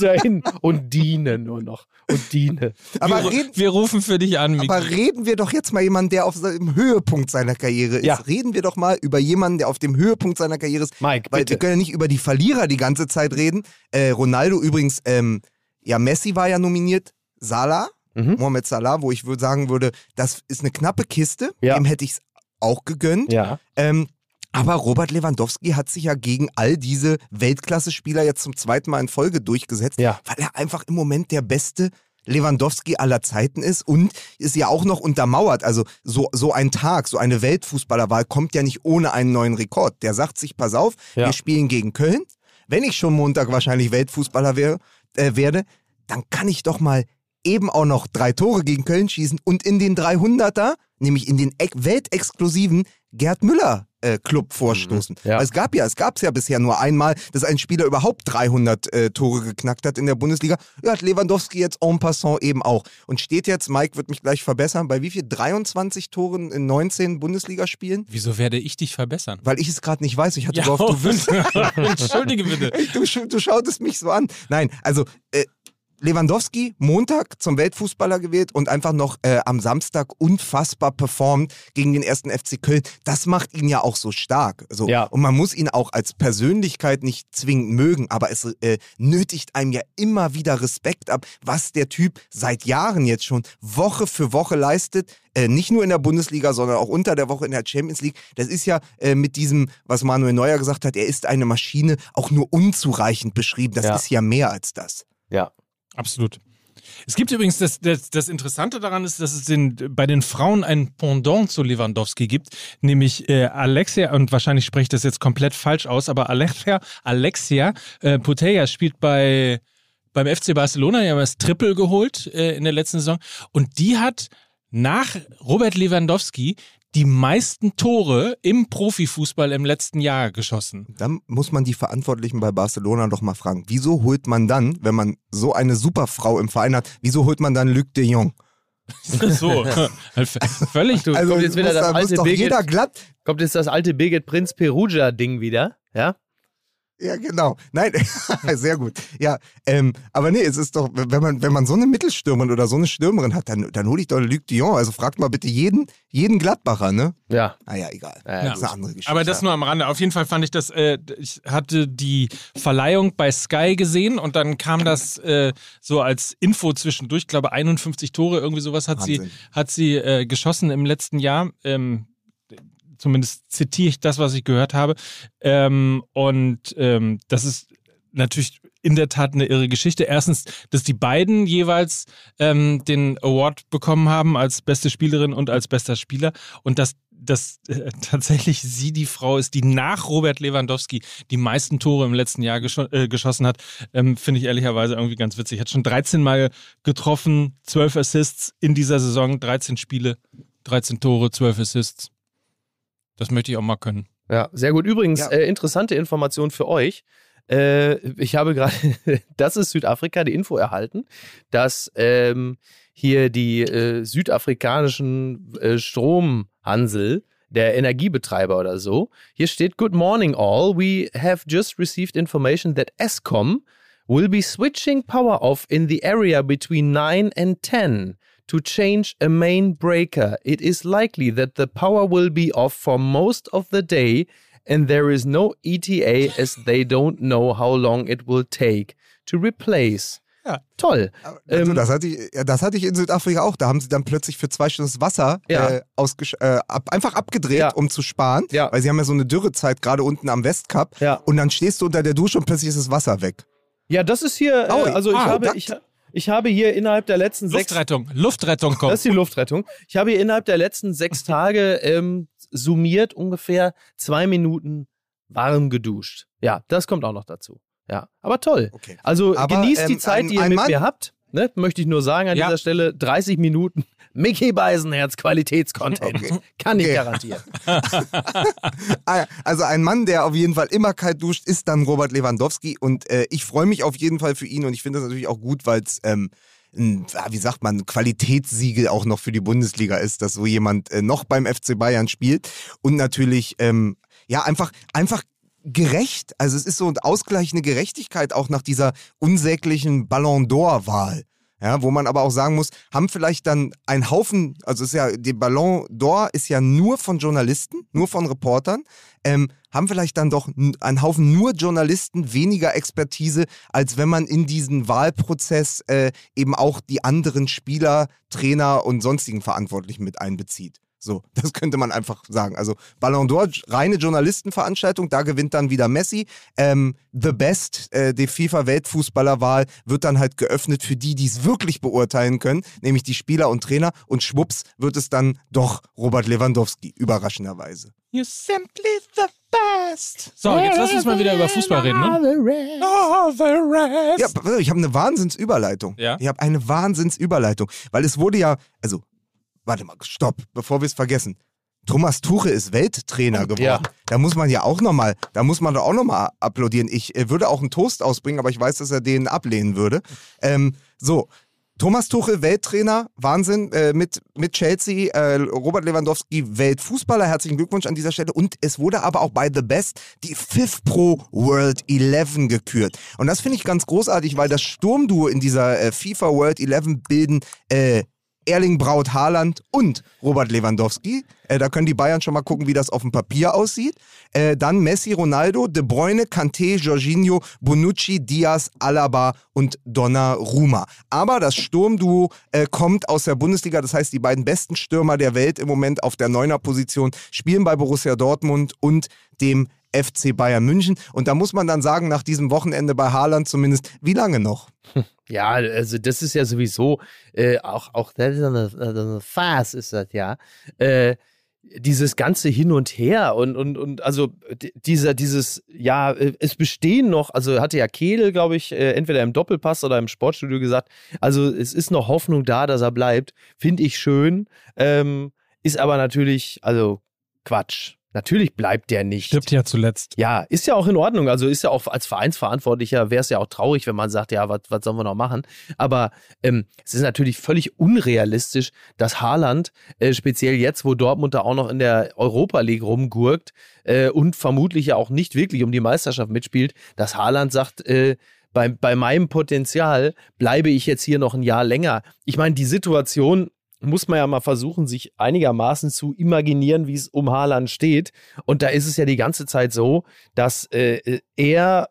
dahin und diene nur noch und diene. Aber wir, reden, wir rufen für dich an, Mickey. aber reden wir doch jetzt mal jemanden, der auf dem Höhepunkt seiner Karriere ist. Ja. Reden wir doch mal über jemanden, der auf dem Höhepunkt seiner Karriere ist. Mike, Weil bitte. wir können ja nicht über die Verlierer die ganze Zeit reden. Äh, Ronaldo übrigens, ähm, ja, Messi war ja nominiert. Salah, Mhm. Mohamed Salah, wo ich würd sagen würde, das ist eine knappe Kiste. Ja. Dem hätte ich es auch gegönnt. Ja. Ähm, aber Robert Lewandowski hat sich ja gegen all diese Weltklasse-Spieler jetzt zum zweiten Mal in Folge durchgesetzt, Ja. weil er einfach im Moment der beste Lewandowski aller Zeiten ist und ist ja auch noch untermauert. Also so, so ein Tag, so eine Weltfußballerwahl kommt ja nicht ohne einen neuen Rekord. Der sagt sich, pass auf, Ja. wir spielen gegen Köln. Wenn ich schon Montag wahrscheinlich Weltfußballer wär, äh, werde, dann kann ich doch mal eben auch noch drei Tore gegen Köln schießen und in den 300er, nämlich in den ex- weltexklusiven Gerd Müller Club vorstoßen. Ja. Weil es gab ja, es gab es ja bisher nur einmal, dass ein Spieler überhaupt 300 äh, Tore geknackt hat in der Bundesliga. Ja, hat Lewandowski jetzt en passant eben auch. Und steht jetzt, Mike wird mich gleich verbessern, bei wie viel? 23 Toren in 19 Bundesligaspielen? Wieso werde ich dich verbessern? Weil ich es gerade nicht weiß. Ich hatte Ja, gehofft, du wüsstest. Entschuldige bitte. Du, du schautest mich so an. Nein, also äh, Lewandowski Montag zum Weltfußballer gewählt und einfach noch äh, am Samstag unfassbar performt gegen den ersten FC Köln. Das macht ihn ja auch so stark. So. Ja. Und man muss ihn auch als Persönlichkeit nicht zwingend mögen, aber es äh, nötigt einem ja immer wieder Respekt ab, was der Typ seit Jahren jetzt schon Woche für Woche leistet. Äh, nicht nur in der Bundesliga, sondern auch unter der Woche in der Champions League. Das ist ja äh, mit diesem, was Manuel Neuer gesagt hat, er ist eine Maschine, auch nur unzureichend beschrieben. Das Ja. ist ja mehr als das. Ja. Absolut. Es gibt übrigens, das, das, das Interessante daran ist, dass es den, bei den Frauen ein Pendant zu Lewandowski gibt, nämlich äh, Alexia, und wahrscheinlich spreche ich das jetzt komplett falsch aus, aber Alexia, Alexia äh, Putellas spielt bei beim FC Barcelona, die haben das Triple geholt äh, in der letzten Saison und die hat nach Robert Lewandowski die meisten Tore im Profifußball im letzten Jahr geschossen. Dann muss man die Verantwortlichen bei Barcelona doch mal fragen, wieso holt man dann, wenn man so eine Superfrau im Verein hat, wieso holt man dann Luc de Jong? so, völlig Du, Also kommt jetzt wieder das da alte Birgit, jeder glatt. kommt jetzt das alte Birgit Prinz Perugia Ding wieder, ja? Ja, genau. Nein, sehr gut. Ja, ähm, aber nee, es ist doch, wenn man, wenn man so eine Mittelstürmerin oder so eine Stürmerin hat, dann, dann hole ich doch Luc de Jong. Also fragt mal bitte jeden, jeden Gladbacher, ne? Ja. Naja, egal. Ja, das ist eine andere Geschichte. Aber das nur am Rande. Auf jeden Fall fand ich das, äh, ich hatte die Verleihung bei Sky gesehen und dann kam das äh, so als Info zwischendurch. Ich glaube, 51 Tore, irgendwie sowas hat sie, Wahnsinn. hat sie äh, geschossen im letzten Jahr. Ähm, zumindest zitiere ich das, was ich gehört habe. Ähm, und ähm, das ist natürlich in der Tat eine irre Geschichte. Erstens, dass die beiden jeweils ähm, den Award bekommen haben als beste Spielerin und als bester Spieler und dass dass äh, tatsächlich sie die Frau ist, die nach Robert Lewandowski die meisten Tore im letzten Jahr gescho äh, geschossen hat, ähm, finde ich ehrlicherweise irgendwie ganz witzig. Hat schon 13 Mal getroffen, 12 Assists in dieser Saison, 13 Spiele, 13 Tore, 12 Assists. Das möchte ich auch mal können. Ja, sehr gut. Übrigens, Ja. äh, interessante Information für euch. Äh, ich habe gerade, das ist Südafrika, die Info erhalten, dass ähm, hier die äh, südafrikanischen äh, Stromhansel, der Energiebetreiber oder so, hier steht, Good morning all, we have just received information that ESCOM will be switching power off in the area between 9 and 10 to change a main breaker. It is likely that the power will be off for most of the day and there is no ETA as they don't know how long it will take to replace. Ja. Toll. Ähm, das, hatte ich, das hatte ich in Südafrika auch. Da haben sie dann plötzlich für zwei Stunden das Wasser Ja. äh, äh, ab, einfach abgedreht, Ja. um zu sparen. Ja. Weil sie haben ja so eine Dürrezeit gerade unten am Westkap. Ja. Und dann stehst du unter der Dusche und plötzlich ist das Wasser weg. Ja, das ist hier, Oh, äh, also ich, ah, habe, das- ich, ich habe hier innerhalb der letzten sechs Luftrettung, Luftrettung Das kommt. ist die Luftrettung. Ich habe hier innerhalb der letzten sechs Tage ähm, summiert ungefähr zwei Minuten warm geduscht. Ja, das kommt auch noch dazu. Ja, aber toll. Okay. Also Aber, genießt die ähm, Zeit, ein- die ihr mit Mann- mir habt. Ne? Möchte ich nur sagen an Ja. dieser Stelle. 30 Minuten Mickey Beisenherz Qualitätscontent. Okay. Kann ich Okay. garantieren. Ah, Also ein Mann, der auf jeden Fall immer kalt duscht, ist dann Robert Lewandowski und äh, ich freue mich auf jeden Fall für ihn und ich finde das natürlich auch gut, weil es ähm, ein, ja, wie sagt man, ein Qualitätssiegel auch noch für die Bundesliga ist, dass so jemand äh, noch beim FC Bayern spielt und natürlich ähm, ja einfach einfach gerecht, also es ist so eine ausgleichende Gerechtigkeit auch nach dieser unsäglichen Ballon d'Or Wahl. Ja, wo man aber auch sagen muss, haben vielleicht dann ein Haufen, also ist ja, die Ballon d'Or ist ja nur von Journalisten, nur von Reportern, ähm, haben vielleicht dann doch ein Haufen nur Journalisten weniger Expertise, als wenn man in diesen Wahlprozess äh, eben auch die anderen Spieler, Trainer und sonstigen Verantwortlichen mit einbezieht. So, das könnte man einfach sagen. Also Ballon d'Or, reine Journalistenveranstaltung, da gewinnt dann wieder Messi. Ähm, The Best, äh, die FIFA-Weltfußballerwahl, wird dann halt geöffnet für die, die es wirklich beurteilen können, nämlich die Spieler und Trainer. Und schwupps wird es dann doch Robert Lewandowski, überraschenderweise. You're simply the best. So, jetzt lass uns mal wieder über Fußball reden, ne? Oh, the rest. Ja, pass auf, ich habe eine Wahnsinnsüberleitung. Ja? Ich habe eine Wahnsinnsüberleitung, weil es wurde ja, also, warte mal, stopp, bevor wir es vergessen. Thomas Tuche ist Welttrainer geworden. Ja. Da muss man ja auch nochmal, da muss man doch auch nochmal applaudieren. Ich äh, würde auch einen Toast ausbringen, aber ich weiß, dass er den ablehnen würde. Ähm, so. Thomas Tuchel, Welttrainer, Wahnsinn, äh, mit, mit Chelsea, äh, Robert Lewandowski, Weltfußballer, herzlichen Glückwunsch an dieser Stelle. Und es wurde aber auch bei The Best die Fifth Pro World 11 gekürt. Und das finde ich ganz großartig, weil das Sturmduo in dieser äh, FIFA World 11 bilden äh, Erling Braut Haaland und Robert Lewandowski. Äh, da können die Bayern schon mal gucken, wie das auf dem Papier aussieht. Äh, dann Messi, Ronaldo, De Bruyne, Kanté, Jorginho, Bonucci, Diaz, Alaba und Donnarumma. Aber das Sturmduo äh, kommt aus der Bundesliga. Das heißt, die beiden besten Stürmer der Welt im Moment auf der Neuner-Position spielen bei Borussia Dortmund und dem FC Bayern München. Und da muss man dann sagen, nach diesem Wochenende bei Haaland zumindest, wie lange noch? Ja, also das ist ja sowieso äh, auch, auch das ist eine, eine Farce ist das ja. Äh, dieses ganze Hin und Her und, und, und also dieser, dieses, ja, äh, es bestehen noch, also hatte ja Kehl, glaube ich, äh, entweder im Doppelpass oder im Sportstudio gesagt, also es ist noch Hoffnung da, dass er bleibt. Finde ich schön. Ähm, ist aber natürlich, also Quatsch. Natürlich bleibt der nicht. Stirbt ja zuletzt. Ja, ist ja auch in Ordnung. Also ist ja auch als Vereinsverantwortlicher wäre es ja auch traurig, wenn man sagt, ja, was was sollen wir noch machen? Aber ähm, es ist natürlich völlig unrealistisch, dass Haaland, äh, speziell jetzt, wo Dortmund da auch noch in der Europa League rumgurkt äh, und vermutlich ja auch nicht wirklich um die Meisterschaft mitspielt, dass Haaland sagt, äh, bei, bei meinem Potenzial bleibe ich jetzt hier noch ein Jahr länger. Ich meine, die Situation muss man ja mal versuchen, sich einigermaßen zu imaginieren, wie es um Haaland steht. Und da ist es ja die ganze Zeit so, dass äh, er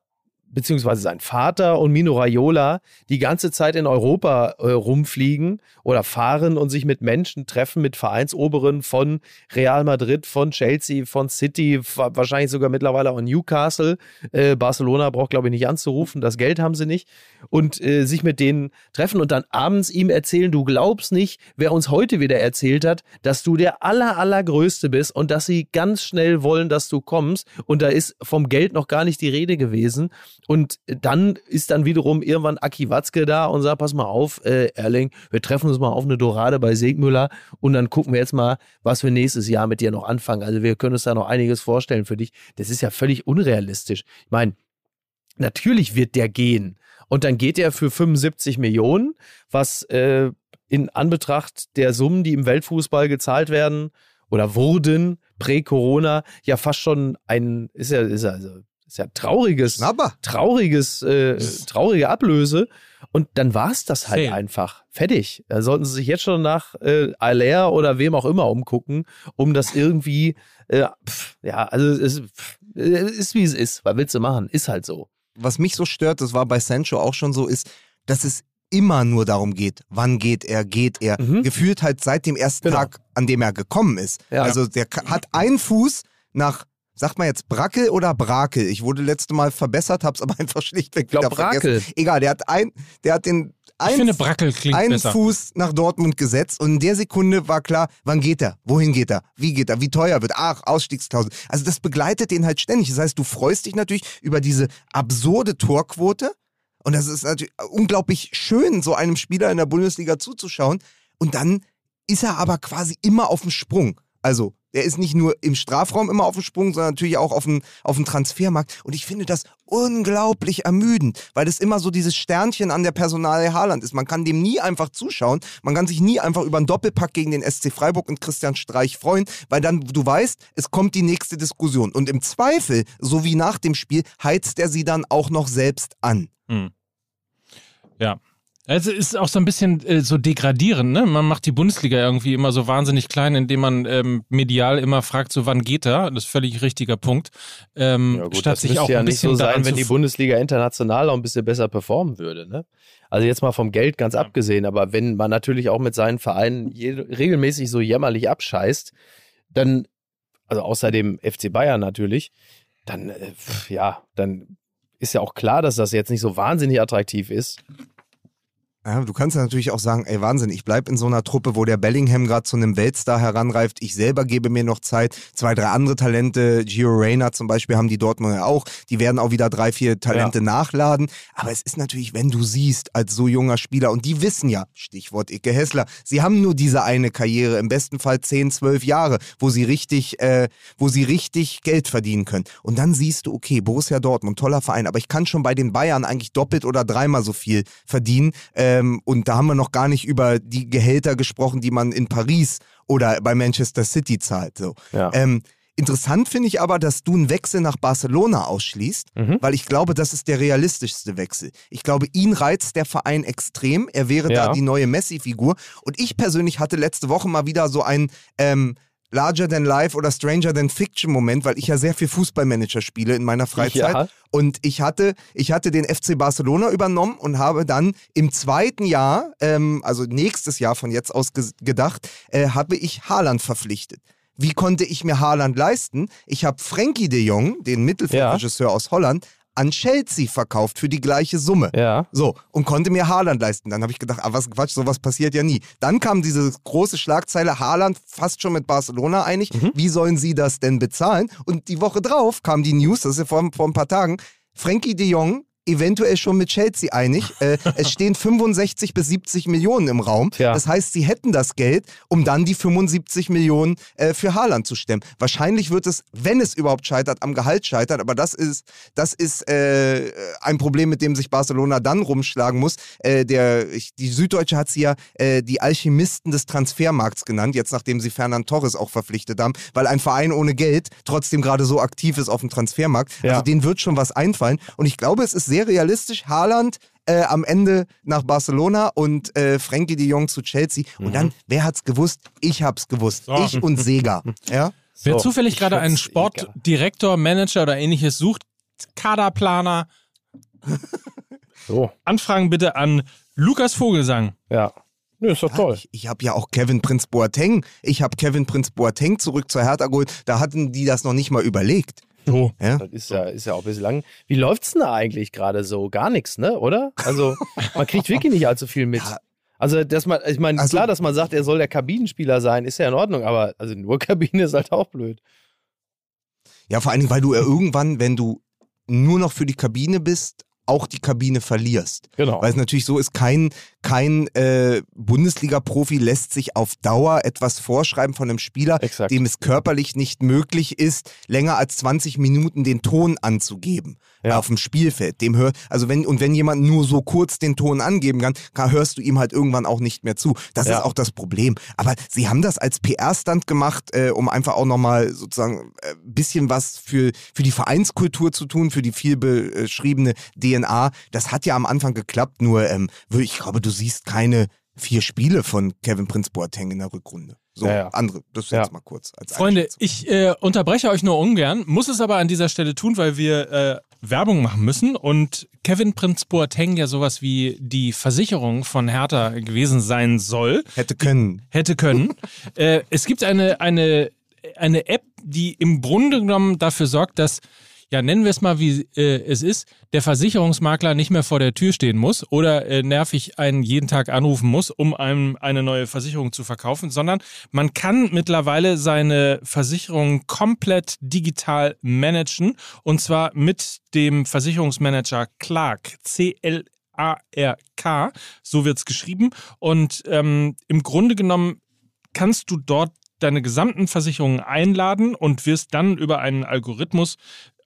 beziehungsweise sein Vater und Mino Raiola die ganze Zeit in Europa äh, rumfliegen oder fahren und sich mit Menschen treffen, mit Vereinsoberen von Real Madrid, von Chelsea, von City, wa- wahrscheinlich sogar mittlerweile auch Newcastle. Äh, Barcelona braucht, glaube ich, nicht anzurufen, das Geld haben sie nicht. Und äh, sich mit denen treffen und dann abends ihm erzählen, du glaubst nicht, wer uns heute wieder erzählt hat, dass du der aller, allergrößte bist und dass sie ganz schnell wollen, dass du kommst. Und da ist vom Geld noch gar nicht die Rede gewesen. Und dann ist dann wiederum irgendwann Aki Watzke da und sagt, pass mal auf, äh, Erling, wir treffen uns mal auf eine Dorade bei Segmüller und dann gucken wir jetzt mal, was wir nächstes Jahr mit dir noch anfangen. Also wir können uns da noch einiges vorstellen für dich. Das ist ja völlig unrealistisch. Ich meine, natürlich wird der gehen. Und dann geht er für 75 Millionen, was äh, in Anbetracht der Summen, die im Weltfußball gezahlt werden oder wurden, prä-Corona, ja fast schon ein, ist ja, ist ja, also, ist ja trauriges, Aber trauriges, äh, traurige Ablöse. Und dann war es das halt Zähl. einfach. Fertig. Da sollten sie sich jetzt schon nach äh, Aller oder wem auch immer umgucken, um das irgendwie, äh, pff, ja, also es es ist wie es ist. Was willst du machen? Ist halt so. was mich so stört, das war bei Sancho auch schon so, ist, dass es immer nur darum geht, wann geht er, geht er. Mhm. Gefühlt halt seit dem ersten Genau. Tag, an dem er gekommen ist. Ja. Also der hat einen Fuß nach, sagt man jetzt Brackel oder Brakel? Ich wurde letzte Mal verbessert, hab's aber einfach schlichtweg glaub, wieder vergessen. Brakel. Egal, der hat ein, der hat den Ich ein, finde, Brackel klingt einen besser. Fuß nach Dortmund gesetzt und in der Sekunde war klar, wann geht er, wohin geht er, wie geht er, wie teuer wird, ach, Ausstiegsklausel. Also das begleitet den halt ständig. Das heißt, du freust dich natürlich über diese absurde Torquote und das ist natürlich unglaublich schön, so einem Spieler in der Bundesliga zuzuschauen und dann ist er aber quasi immer auf dem Sprung. Also, der ist nicht nur im Strafraum immer auf dem Sprung, sondern natürlich auch auf dem, auf dem Transfermarkt. Und ich finde das unglaublich ermüdend, weil das immer so dieses Sternchen an der Personalie Haaland ist. Man kann dem nie einfach zuschauen. Man kann sich nie einfach über einen Doppelpack gegen den SC Freiburg und Christian Streich freuen, weil dann du weißt, es kommt die nächste Diskussion. Und im Zweifel, so wie nach dem Spiel, heizt er sie dann auch noch selbst an. Ja. Also ist auch so ein bisschen äh, so degradierend, ne? Man macht die Bundesliga irgendwie immer so wahnsinnig klein, indem man ähm, medial immer fragt, so wann geht er? Das ist völlig richtiger Punkt. Ähm, Ja, gut, statt das sich müsste auch ja ein nicht bisschen so sein, wenn die Bundesliga international auch ein bisschen besser performen würde. Ne? Also jetzt mal vom Geld ganz abgesehen, aber wenn man natürlich auch mit seinen Vereinen regelmäßig so jämmerlich abscheißt, dann, also außer dem FC Bayern natürlich, dann, äh, ja, dann ist ja auch klar, dass das jetzt nicht so wahnsinnig attraktiv ist. Ja, du kannst ja natürlich auch sagen, ey Wahnsinn, ich bleib in so einer Truppe, wo der Bellingham gerade zu einem Weltstar heranreift. Ich selber gebe mir noch Zeit. Zwei, drei andere Talente, Gio Reyna zum Beispiel, haben die Dortmund ja auch. Die werden auch wieder drei, vier Talente ja. nachladen. Aber es ist natürlich, wenn du siehst, als so junger Spieler, und die wissen ja, Stichwort Icke Hessler, sie haben nur diese eine Karriere, im besten Fall zehn, zwölf Jahre, wo sie richtig, äh, wo sie richtig Geld verdienen können. Und dann siehst du, okay, Borussia Dortmund, toller Verein, aber ich kann schon bei den Bayern eigentlich doppelt oder dreimal so viel verdienen. Äh, ähm, und da haben wir noch gar nicht über die Gehälter gesprochen, die man in Paris oder bei Manchester City zahlt. So. Ja. Ähm, Interessant finde ich aber, dass du einen Wechsel nach Barcelona ausschließt, mhm. weil ich glaube, das ist der realistischste Wechsel. Ich glaube, ihn reizt der Verein extrem. Er wäre ja. da die neue Messi-Figur. Und ich persönlich hatte letzte Woche mal wieder so ein ähm, Larger Than Life oder Stranger Than Fiction Moment, weil ich ja sehr viel Fußballmanager spiele in meiner Freizeit. Ja. Und ich hatte, ich hatte den FC Barcelona übernommen und habe dann im zweiten Jahr, ähm, also nächstes Jahr von jetzt aus gedacht, äh, habe ich Haaland verpflichtet. Wie konnte ich mir Haaland leisten? Ich habe Frankie de Jong, den Mittelfeldregisseur ja. aus Holland, an Chelsea verkauft für die gleiche Summe. Ja. So, und konnte mir Haaland leisten. Dann habe ich gedacht, ah, was Quatsch, sowas passiert ja nie. Dann kam diese große Schlagzeile, Haaland fast schon mit Barcelona einig. Mhm. Wie sollen sie das denn bezahlen? Und die Woche drauf kam die News, das ist ja vor, vor ein paar Tagen, Frankie de Jong eventuell schon mit Chelsea einig. Äh, es stehen 65 bis 70 Millionen im Raum. Ja. Das heißt, sie hätten das Geld, um dann die 75 Millionen äh, für Haaland zu stemmen. Wahrscheinlich wird es, wenn es überhaupt scheitert, am Gehalt scheitern. Aber das ist, das ist äh, ein Problem, mit dem sich Barcelona dann rumschlagen muss. Äh, der, ich, die Süddeutsche hat sie ja äh, die Alchemisten des Transfermarkts genannt, jetzt nachdem sie Fernand Torres auch verpflichtet haben, weil ein Verein ohne Geld trotzdem gerade so aktiv ist auf dem Transfermarkt. Ja. Also denen wird schon was einfallen. Und ich glaube, es ist sehr realistisch. Haaland äh, am Ende nach Barcelona und äh, Frankie de Jong zu Chelsea. Mhm. Und dann, wer hat's gewusst? Ich hab's gewusst. So. Ich und Sega. ja? Wer so. zufällig gerade einen Sportdirektor, Manager oder ähnliches sucht, Kaderplaner, so. Anfragen bitte an Lukas Vogelsang. Ja. Nö, ist doch ja, toll. Ich, ich habe ja auch Kevin Prinz Boateng. Ich habe Kevin Prinz Boateng zurück zur Hertha geholt. Da hatten die das noch nicht mal überlegt. So. Ja? Das ist ja, ist ja auch ein bisschen lang. Wie läuft's denn da eigentlich gerade so? Gar nichts, ne? Oder? Also, man kriegt wirklich nicht allzu viel mit. Ja. Also, dass man, ich meine, also, klar, dass man sagt, er soll der Kabinenspieler sein, ist ja in Ordnung, aber also nur Kabine ist halt auch blöd. Ja, vor allen Dingen, weil du ja irgendwann, wenn du nur noch für die Kabine bist, auch die Kabine verlierst. Genau. Weil es natürlich so ist, kein, kein äh, Bundesliga-Profi lässt sich auf Dauer etwas vorschreiben von einem Spieler, Exakt. dem es körperlich nicht möglich ist, länger als 20 Minuten den Ton anzugeben ja. auf dem Spielfeld. Dem hör, also wenn, und wenn jemand nur so kurz den Ton angeben kann, kann hörst du ihm halt irgendwann auch nicht mehr zu. Das ja. ist auch das Problem. Aber sie haben das als PR-Stand gemacht, äh, um einfach auch nochmal sozusagen ein äh, bisschen was für, für die Vereinskultur zu tun, für die viel beschriebene DNA. Das hat ja am Anfang geklappt, nur ähm, ich glaube, du siehst keine vier Spiele von Kevin Prince Boateng in der Rückrunde. So, ja, ja. andere, das jetzt ja. mal kurz. Freunde, ich äh, unterbreche euch nur ungern, muss es aber an dieser Stelle tun, weil wir äh, Werbung machen müssen und Kevin Prinz Boateng ja sowas wie die Versicherung von Hertha gewesen sein soll. Hätte können. Hätte können. äh, es gibt eine, eine, eine App, die im Grunde genommen dafür sorgt, dass ja, nennen wir es mal, wie äh, es ist, der Versicherungsmakler nicht mehr vor der Tür stehen muss oder äh, nervig einen jeden Tag anrufen muss, um einem eine neue Versicherung zu verkaufen, sondern man kann mittlerweile seine Versicherung komplett digital managen und zwar mit dem Versicherungsmanager Clark, C-L A-R-K, so wird's geschrieben. Und ähm, im Grunde genommen kannst du dort deine gesamten Versicherungen einladen und wirst dann über einen Algorithmus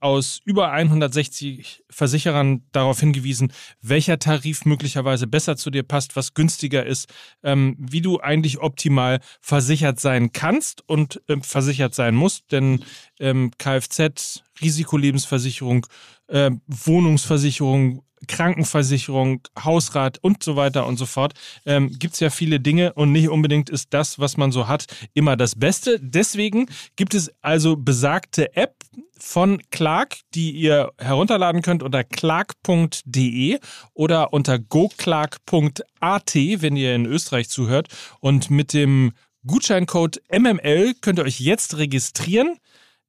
aus über 160 Versicherern darauf hingewiesen, welcher Tarif möglicherweise besser zu dir passt, was günstiger ist, ähm, wie du eigentlich optimal versichert sein kannst und äh, versichert sein musst. Denn ähm, Kfz, Risikolebensversicherung, äh, Wohnungsversicherung, Krankenversicherung, Hausrat und so weiter und so fort, ähm, gibt es ja viele Dinge und nicht unbedingt ist das, was man so hat, immer das Beste. Deswegen gibt es also besagte App von Clark, die ihr herunterladen könnt unter clark.de oder unter goclark.at, wenn ihr in Österreich zuhört. Und mit dem Gutscheincode MML könnt ihr euch jetzt registrieren.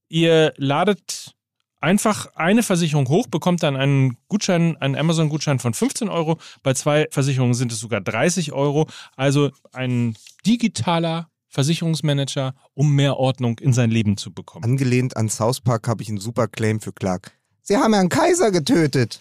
Ihr ladet einfach eine Versicherung hoch, bekommt dann einen Gutschein, einen Amazon-Gutschein von 15 Euro. Bei zwei Versicherungen sind es sogar 30 Euro. Also ein digitaler Versicherungsmanager, um mehr Ordnung in sein Leben zu bekommen. Angelehnt an South Park habe ich einen super Claim für Clark. Sie haben Herrn Kaiser getötet.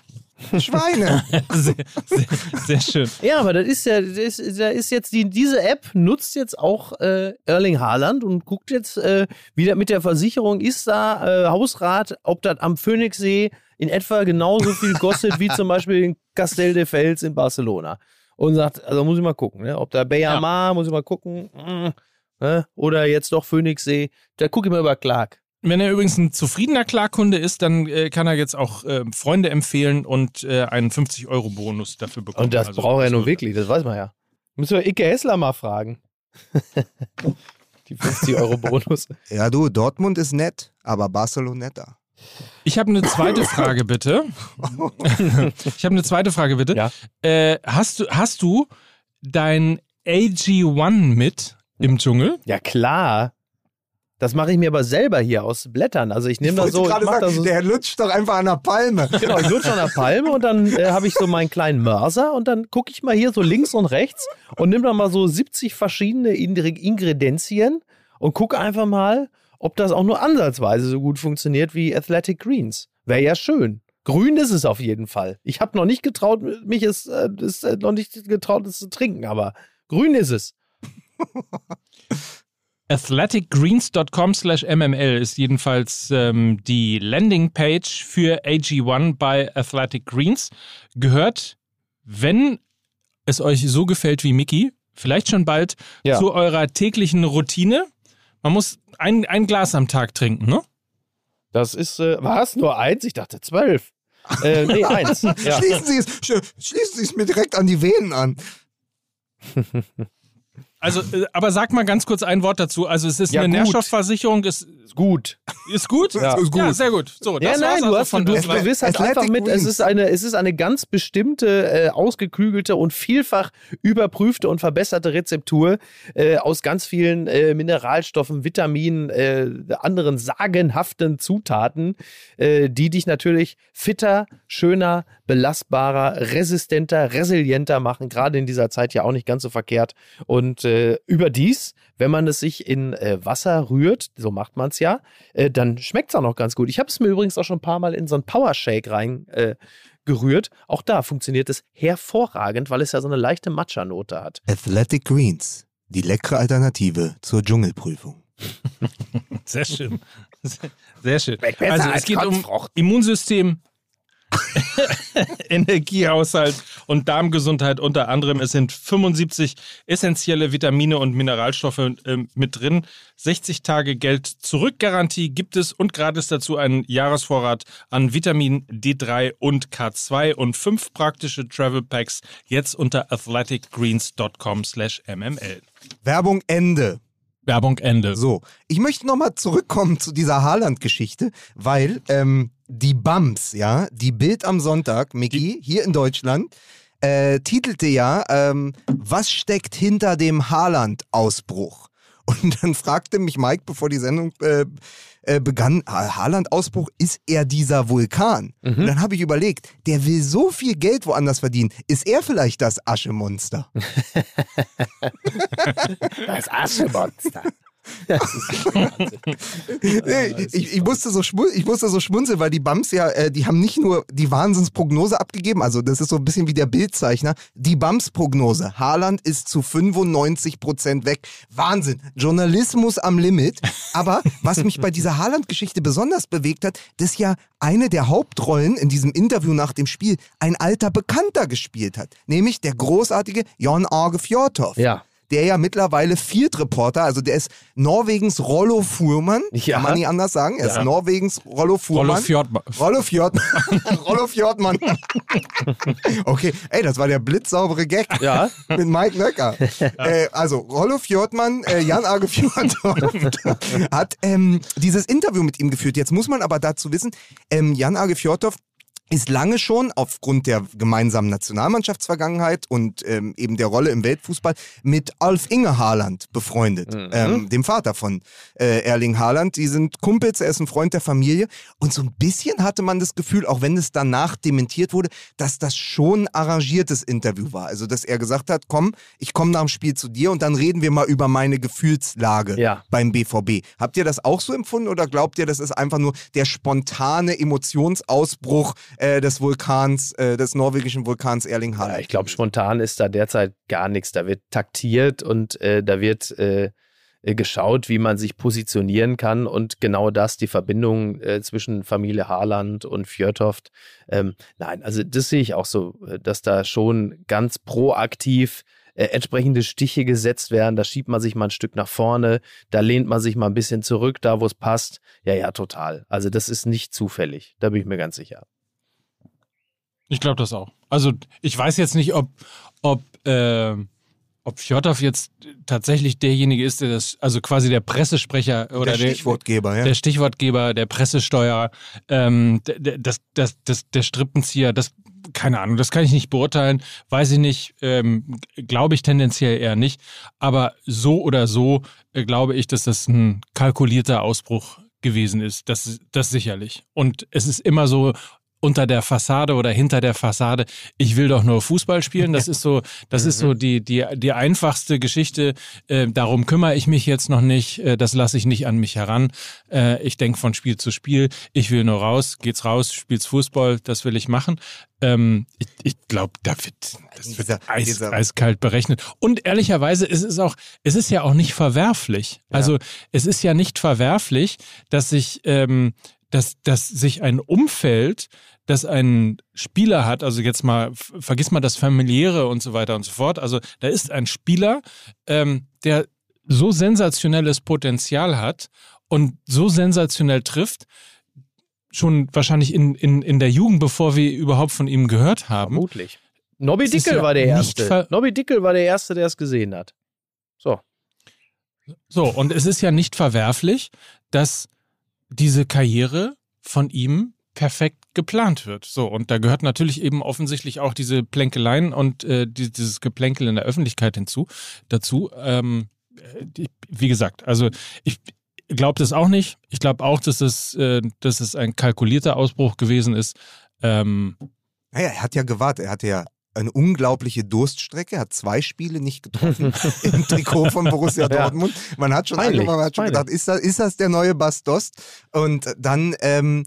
Schweine. sehr, sehr, sehr schön. Ja, aber das ist ja, das ist, da ist jetzt die, diese App nutzt jetzt auch äh, Erling Haaland und guckt jetzt, äh, wie das mit der Versicherung ist da, äh, Hausrat, ob das am Phoenixsee in etwa genauso viel kostet wie zum Beispiel in Castel de Fels in Barcelona. Und sagt, also muss ich mal gucken, ne? ob da Bayamar, muss ich mal gucken, mm, ne? oder jetzt doch Phoenixsee, da gucke ich mal über Clark. Wenn er übrigens ein zufriedener Klarkunde ist, dann äh, kann er jetzt auch äh, Freunde empfehlen und äh, einen 50-Euro-Bonus dafür bekommen. Und das Also, braucht er würde- wirklich, das weiß man ja. Müssen wir Icke Hessler mal fragen. Die 50 Euro Bonus. Ja, du, Dortmund ist nett, aber Barcelona netter. Ich habe eine zweite Frage, bitte. ich habe eine zweite Frage, bitte. Ja. Äh, hast, du, hast du dein AG1 mit im Dschungel? Ja, klar. Das mache ich mir aber selber hier aus Blättern. Also ich nehme wollte so, ich sagen, das so der lutscht doch einfach an der Palme. genau, ich lutsche an der Palme und dann äh, habe ich so meinen kleinen Mörser und dann gucke ich mal hier so links und rechts und nehme dann mal so 70 verschiedene Ingre- Ingredienzien und gucke einfach mal, ob das auch nur ansatzweise so gut funktioniert wie Athletic Greens. Wäre ja schön. Grün ist es auf jeden Fall. Ich habe noch nicht getraut, mich es, äh, es äh, noch nicht getraut, es zu trinken, aber grün ist es. athleticgreens.com slash mml ist jedenfalls ähm, die Landingpage für AG1 bei Athletic Greens. Gehört, wenn es euch so gefällt wie Mickey, vielleicht schon bald Ja. zu eurer täglichen Routine. Man muss ein, ein Glas am Tag trinken, ne? Das ist, äh, was? Nur eins? Ich dachte zwölf. Äh, nee, eins. Ja. Schließen Sie es, sch- schließen Sie es mir direkt an die Venen an. Also, äh, aber sag mal ganz kurz ein Wort dazu. Also, es ist Ja, eine gut. Nährstoffversicherung, ist, Gut. ist gut? Ja. Ist gut. Ja, sehr gut. So, Ja, nein, war's du, also hast, von du, du wirst halt Athletic einfach mit, es ist, eine, es ist eine ganz bestimmte, äh, ausgeklügelte und vielfach überprüfte und verbesserte Rezeptur äh, aus ganz vielen äh, Mineralstoffen, Vitaminen, äh, anderen sagenhaften Zutaten, äh, die dich natürlich fitter, schöner, belastbarer, resistenter, resilienter machen, gerade in dieser Zeit ja auch nicht ganz so verkehrt. Und äh, überdies, wenn man es sich in äh, Wasser rührt, so macht man es ja, äh, dann schmeckt es auch noch ganz gut. Ich habe es mir übrigens auch schon ein paar Mal in so einen Powershake rein äh, gerührt. Auch da funktioniert es hervorragend, weil es ja so eine leichte Matcha-Note hat. Athletic Greens, die leckere Alternative zur Dschungelprüfung. Sehr schön. Sehr, schön. Also, es als geht um. Immunsystem, Energiehaushalt und Darmgesundheit unter anderem. Es sind 75 essentielle Vitamine und Mineralstoffe ähm, mit drin. 60 Tage Geld zurück Garantie gibt es und gratis dazu einen Jahresvorrat an Vitamin D3 und K2 und fünf praktische Travel Packs jetzt unter athleticgreens.com/mml. Werbung Ende. Werbung Ende. So, ich möchte nochmal zurückkommen zu dieser Haaland-Geschichte, weil ähm, die Bums, ja, die Bild am Sonntag, Micky, hier in Deutschland, äh, titelte ja, ähm, was steckt hinter dem Haaland-Ausbruch? Und dann fragte mich Mike, bevor die Sendung äh, äh, begann, Ha- Haaland-Ausbruch, ist er dieser Vulkan? Und dann habe ich überlegt, der will so viel Geld woanders verdienen. Ist er vielleicht das Aschemonster? Das Aschemonster. Nee, ich, ich, musste so ich musste so schmunzeln, weil die Bums ja, äh, die haben nicht nur die Wahnsinnsprognose abgegeben, also das ist so ein bisschen wie der Bildzeichner, die Bums-Prognose. Haaland ist zu 95 Prozent weg. Wahnsinn. Journalismus am Limit. Aber was mich bei dieser Haaland-Geschichte besonders bewegt hat, dass ja eine der Hauptrollen in diesem Interview nach dem Spiel ein alter Bekannter gespielt hat. Nämlich der großartige Jon Arge Fjordhoff Ja. Der ja mittlerweile Field-Reporter, also der ist Norwegens Rollo Fuhrmann, Ja. kann man nicht anders sagen, er ist Ja. Norwegens Rollo Fuhrmann. Rollo Fjordmann. Rollo Fjordmann. Rollo Fjordmann. okay, ey, das war der blitzsaubere Gag Ja. mit Mike Nöcker. äh, also, Rollo Fjordmann, äh, Jan Arge Fjordhoff hat ähm, dieses Interview mit ihm geführt. Jetzt muss man aber dazu wissen, ähm, Jan Arge Fjordhoff ist lange schon aufgrund der gemeinsamen Nationalmannschaftsvergangenheit und ähm, eben der Rolle im Weltfußball mit Alf Inge Haaland befreundet, Mhm. ähm, dem Vater von äh, Erling Haaland. Die sind Kumpels, er ist ein Freund der Familie und so ein bisschen hatte man das Gefühl, auch wenn es danach dementiert wurde, dass das schon ein arrangiertes Interview war. Also dass er gesagt hat, komm, ich komme nach dem Spiel zu dir und dann reden wir mal über meine Gefühlslage Ja. beim BVB. Habt ihr das auch so empfunden oder glaubt ihr, das ist einfach nur der spontane Emotionsausbruch äh, des Vulkans, äh, des norwegischen Vulkans Erling Haaland? Ja, ich glaube, spontan ist da derzeit gar nichts. Da wird taktiert und äh, da wird äh, äh, geschaut, wie man sich positionieren kann und genau das, die Verbindung äh, zwischen Familie Haaland und Fjörtoft. Ähm, nein, also das sehe ich auch so, äh, dass da schon ganz proaktiv äh, entsprechende Stiche gesetzt werden. Da schiebt man sich mal ein Stück nach vorne, da lehnt man sich mal ein bisschen zurück, da wo es passt. Ja, ja, total. Also das ist nicht zufällig. Da bin ich mir ganz sicher. Ich glaube das auch. Also ich weiß jetzt nicht, ob, ob, äh, ob Fjordov jetzt tatsächlich derjenige ist, der das, also quasi der Pressesprecher oder der Stichwortgeber, ja. der Stichwortgeber, der Pressesteuer, ähm, der, der, das, das, das, der Strippenzieher, das, keine Ahnung, das kann ich nicht beurteilen, weiß ich nicht, ähm, glaube ich tendenziell eher nicht. Aber so oder so äh, glaube ich, dass das ein kalkulierter Ausbruch gewesen ist. Das, das sicherlich. Und es ist immer so, unter der Fassade oder hinter der Fassade, ich will doch nur Fußball spielen. Das ist so, das ist so die, die, die einfachste Geschichte. Äh, darum kümmere ich mich jetzt noch nicht. Äh, das lasse ich nicht an mich heran. Äh, ich denke von Spiel zu Spiel. Ich will nur raus, geht's raus, spielst Fußball, das will ich machen. Ähm, ich ich glaube, da wird, das wird eis, dieser- eiskalt berechnet. Und ehrlicherweise ist es auch, es ist ja auch nicht verwerflich. Also es ist ja nicht verwerflich, dass sich, ähm, dass, dass sich ein Umfeld, das ein Spieler hat, also jetzt mal, vergiss mal das familiäre und so weiter und so fort. Also da ist ein Spieler, ähm, der so sensationelles Potenzial hat und so sensationell trifft, schon wahrscheinlich in, in, in der Jugend, bevor wir überhaupt von ihm gehört haben. Vermutlich. Nobby Dickel ja war der Erste. Nobby Dickel war der Erste, der es gesehen hat. So. So, und es ist ja nicht verwerflich, dass diese Karriere von ihm perfekt geplant wird. So, und da gehört natürlich eben offensichtlich auch diese Plänkeleien und äh, die, dieses Geplänkel in der Öffentlichkeit hinzu, dazu. Ähm, äh, die, wie gesagt, also ich glaube das auch nicht. Ich glaube auch, dass es, äh, dass es ein kalkulierter Ausbruch gewesen ist. Ähm, Naja, er hat ja gewartet. Er hatte ja eine unglaubliche Durststrecke, hat zwei Spiele nicht getroffen im Trikot von Borussia. Dortmund. Man hat schon Peinlich, angefangen, man hat schon gedacht, ist das, ist das der neue Bastost? Und dann ähm,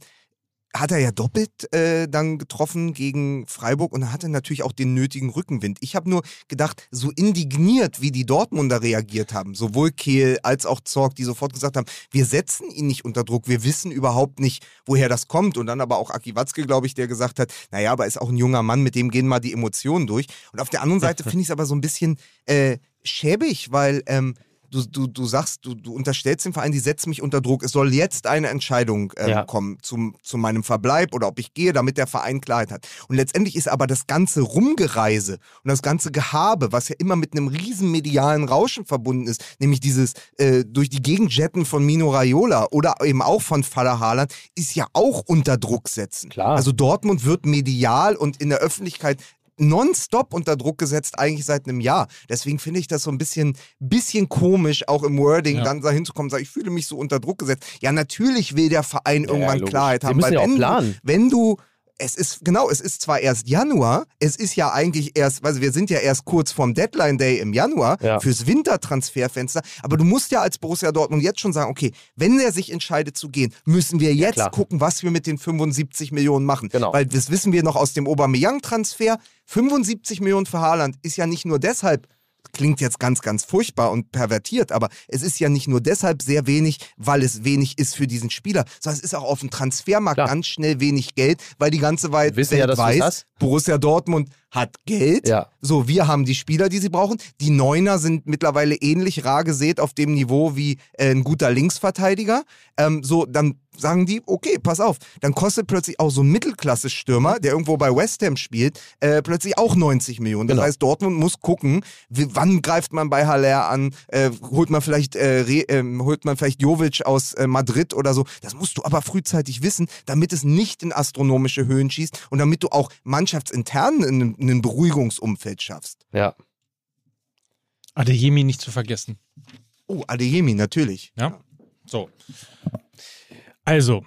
hat er ja doppelt äh, dann getroffen gegen Freiburg und er natürlich auch den nötigen Rückenwind. Ich habe nur gedacht, so indigniert, wie die Dortmunder reagiert haben, sowohl Kehl als auch Zorg, die sofort gesagt haben, wir setzen ihn nicht unter Druck, wir wissen überhaupt nicht, woher das kommt. Und dann aber auch Aki Watzke, glaube ich, der gesagt hat, naja, aber ist auch ein junger Mann, mit dem gehen mal die Emotionen durch. Und auf der anderen Seite finde ich es aber so ein bisschen äh, schäbig, weil ähm, du, du, du sagst, du, du unterstellst dem Verein, die setzen mich unter Druck. Es soll jetzt eine Entscheidung ähm, Ja. kommen zum, zu meinem Verbleib oder ob ich gehe, damit der Verein Klarheit hat. Und letztendlich ist aber das ganze Rumgereise und das ganze Gehabe, was ja immer mit einem riesen medialen Rauschen verbunden ist, nämlich dieses äh, durch die Gegend jetten von Mino Raiola oder eben auch von Faller Haaland, ist ja auch unter Druck setzen. Klar. Also Dortmund wird medial und in der Öffentlichkeit nonstop unter Druck gesetzt, eigentlich seit einem Jahr. Deswegen finde ich das so ein bisschen, bisschen komisch, auch im Wording, Ja. dann da hinzukommen und sagen, ich fühle mich so unter Druck gesetzt. Ja, natürlich will der Verein irgendwann logisch. Klarheit haben. weil ja wenn. Du, wenn du es ist, genau, es ist zwar erst Januar, es ist ja eigentlich erst, also wir sind ja erst kurz vorm Deadline Day im Januar Ja. fürs Wintertransferfenster, aber du musst ja als Borussia Dortmund jetzt schon sagen, okay, wenn der sich entscheidet zu gehen, müssen wir jetzt klar. gucken, was wir mit den 75 Millionen machen. Genau. Weil das wissen wir noch aus dem Aubameyang-Transfer, 75 Millionen für Haaland ist ja nicht nur deshalb klingt jetzt ganz, ganz furchtbar und pervertiert, aber es ist ja nicht nur deshalb sehr wenig, weil es wenig ist für diesen Spieler, sondern es ist auch auf dem Transfermarkt Klar. ganz schnell wenig Geld, weil die ganze Wissen Welt ja, weiß. Borussia Dortmund hat Geld. Ja. So, wir haben die Spieler, die sie brauchen. Die Neuner sind mittlerweile ähnlich rar gesät auf dem Niveau wie äh, ein guter Linksverteidiger. Ähm, so, dann sagen die, okay, pass auf, dann kostet plötzlich auch so ein Mittelklasse-Stürmer, der irgendwo bei West Ham spielt, äh, plötzlich auch 90 Millionen. Das Genau. heißt, Dortmund muss gucken, wie, wann greift man bei Haller an, äh, holt man vielleicht äh, Re, ähm, holt man vielleicht Jovic aus äh, Madrid oder so. Das musst du aber frühzeitig wissen, damit es nicht in astronomische Höhen schießt und damit du auch mannschaftsintern in, in ein Beruhigungsumfeld schaffst. Ja. Adeyemi nicht zu vergessen. Oh, Adeyemi, natürlich. Ja. So. Also,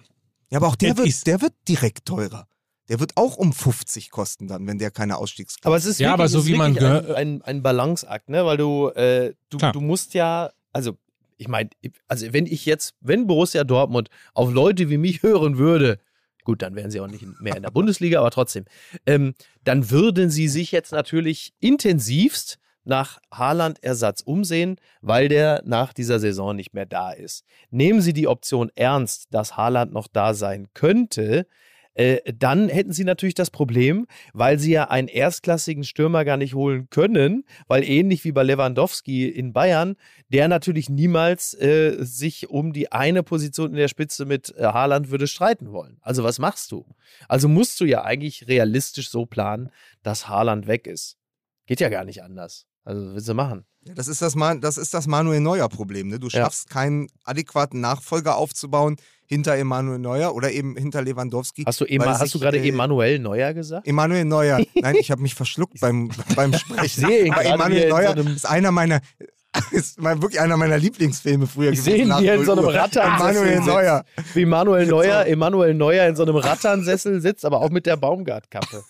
Ja, aber auch der wird, der wird direkt teurer. Der wird auch um 50 kosten dann, wenn der keine Ausstiegs... Aber es ist Ja, wirklich, aber so es ist wie man ein, ein, ein Balanceakt, ne? Weil du, äh, du, Klar. du musst ja, also ich meine, also wenn ich jetzt, wenn Borussia Dortmund auf Leute wie mich hören würde, gut, dann wären sie auch nicht mehr in der Bundesliga, aber trotzdem, ähm, dann würden sie sich jetzt natürlich intensivst nach Haaland-Ersatz umsehen, weil der nach dieser Saison nicht mehr da ist. Nehmen Sie die Option ernst, dass Haaland noch da sein könnte, äh, dann hätten sie natürlich das Problem, weil sie ja einen erstklassigen Stürmer gar nicht holen können, weil ähnlich wie bei Lewandowski in Bayern, der natürlich niemals äh, sich um die eine Position in der Spitze mit äh, Haaland würde streiten wollen. Also was machst du? Also musst du ja eigentlich realistisch so planen, dass Haaland weg ist. Geht ja gar nicht anders. Also willst du machen? Ja, das ist das, Man das ist das Manuel Neuer-Problem. Ne? Du Ja. schaffst keinen adäquaten Nachfolger aufzubauen hinter Emanuel Neuer oder eben hinter Lewandowski. Hast du, Ema, hast du gerade äh, Emanuel Neuer gesagt? Emanuel Neuer. Nein, ich habe mich verschluckt beim, beim Sprechen. Ich sehe ihn Aber Emanuel so Neuer einem- ist einer meiner, ist wirklich einer meiner Lieblingsfilme früher Ich sehe ihn hier in 0 so einem Emanuel sitzen. Neuer. Wie Manuel Neuer, Emanuel Neuer in so einem Ratternsessel sitzt, aber auch mit der Baumgartkappe.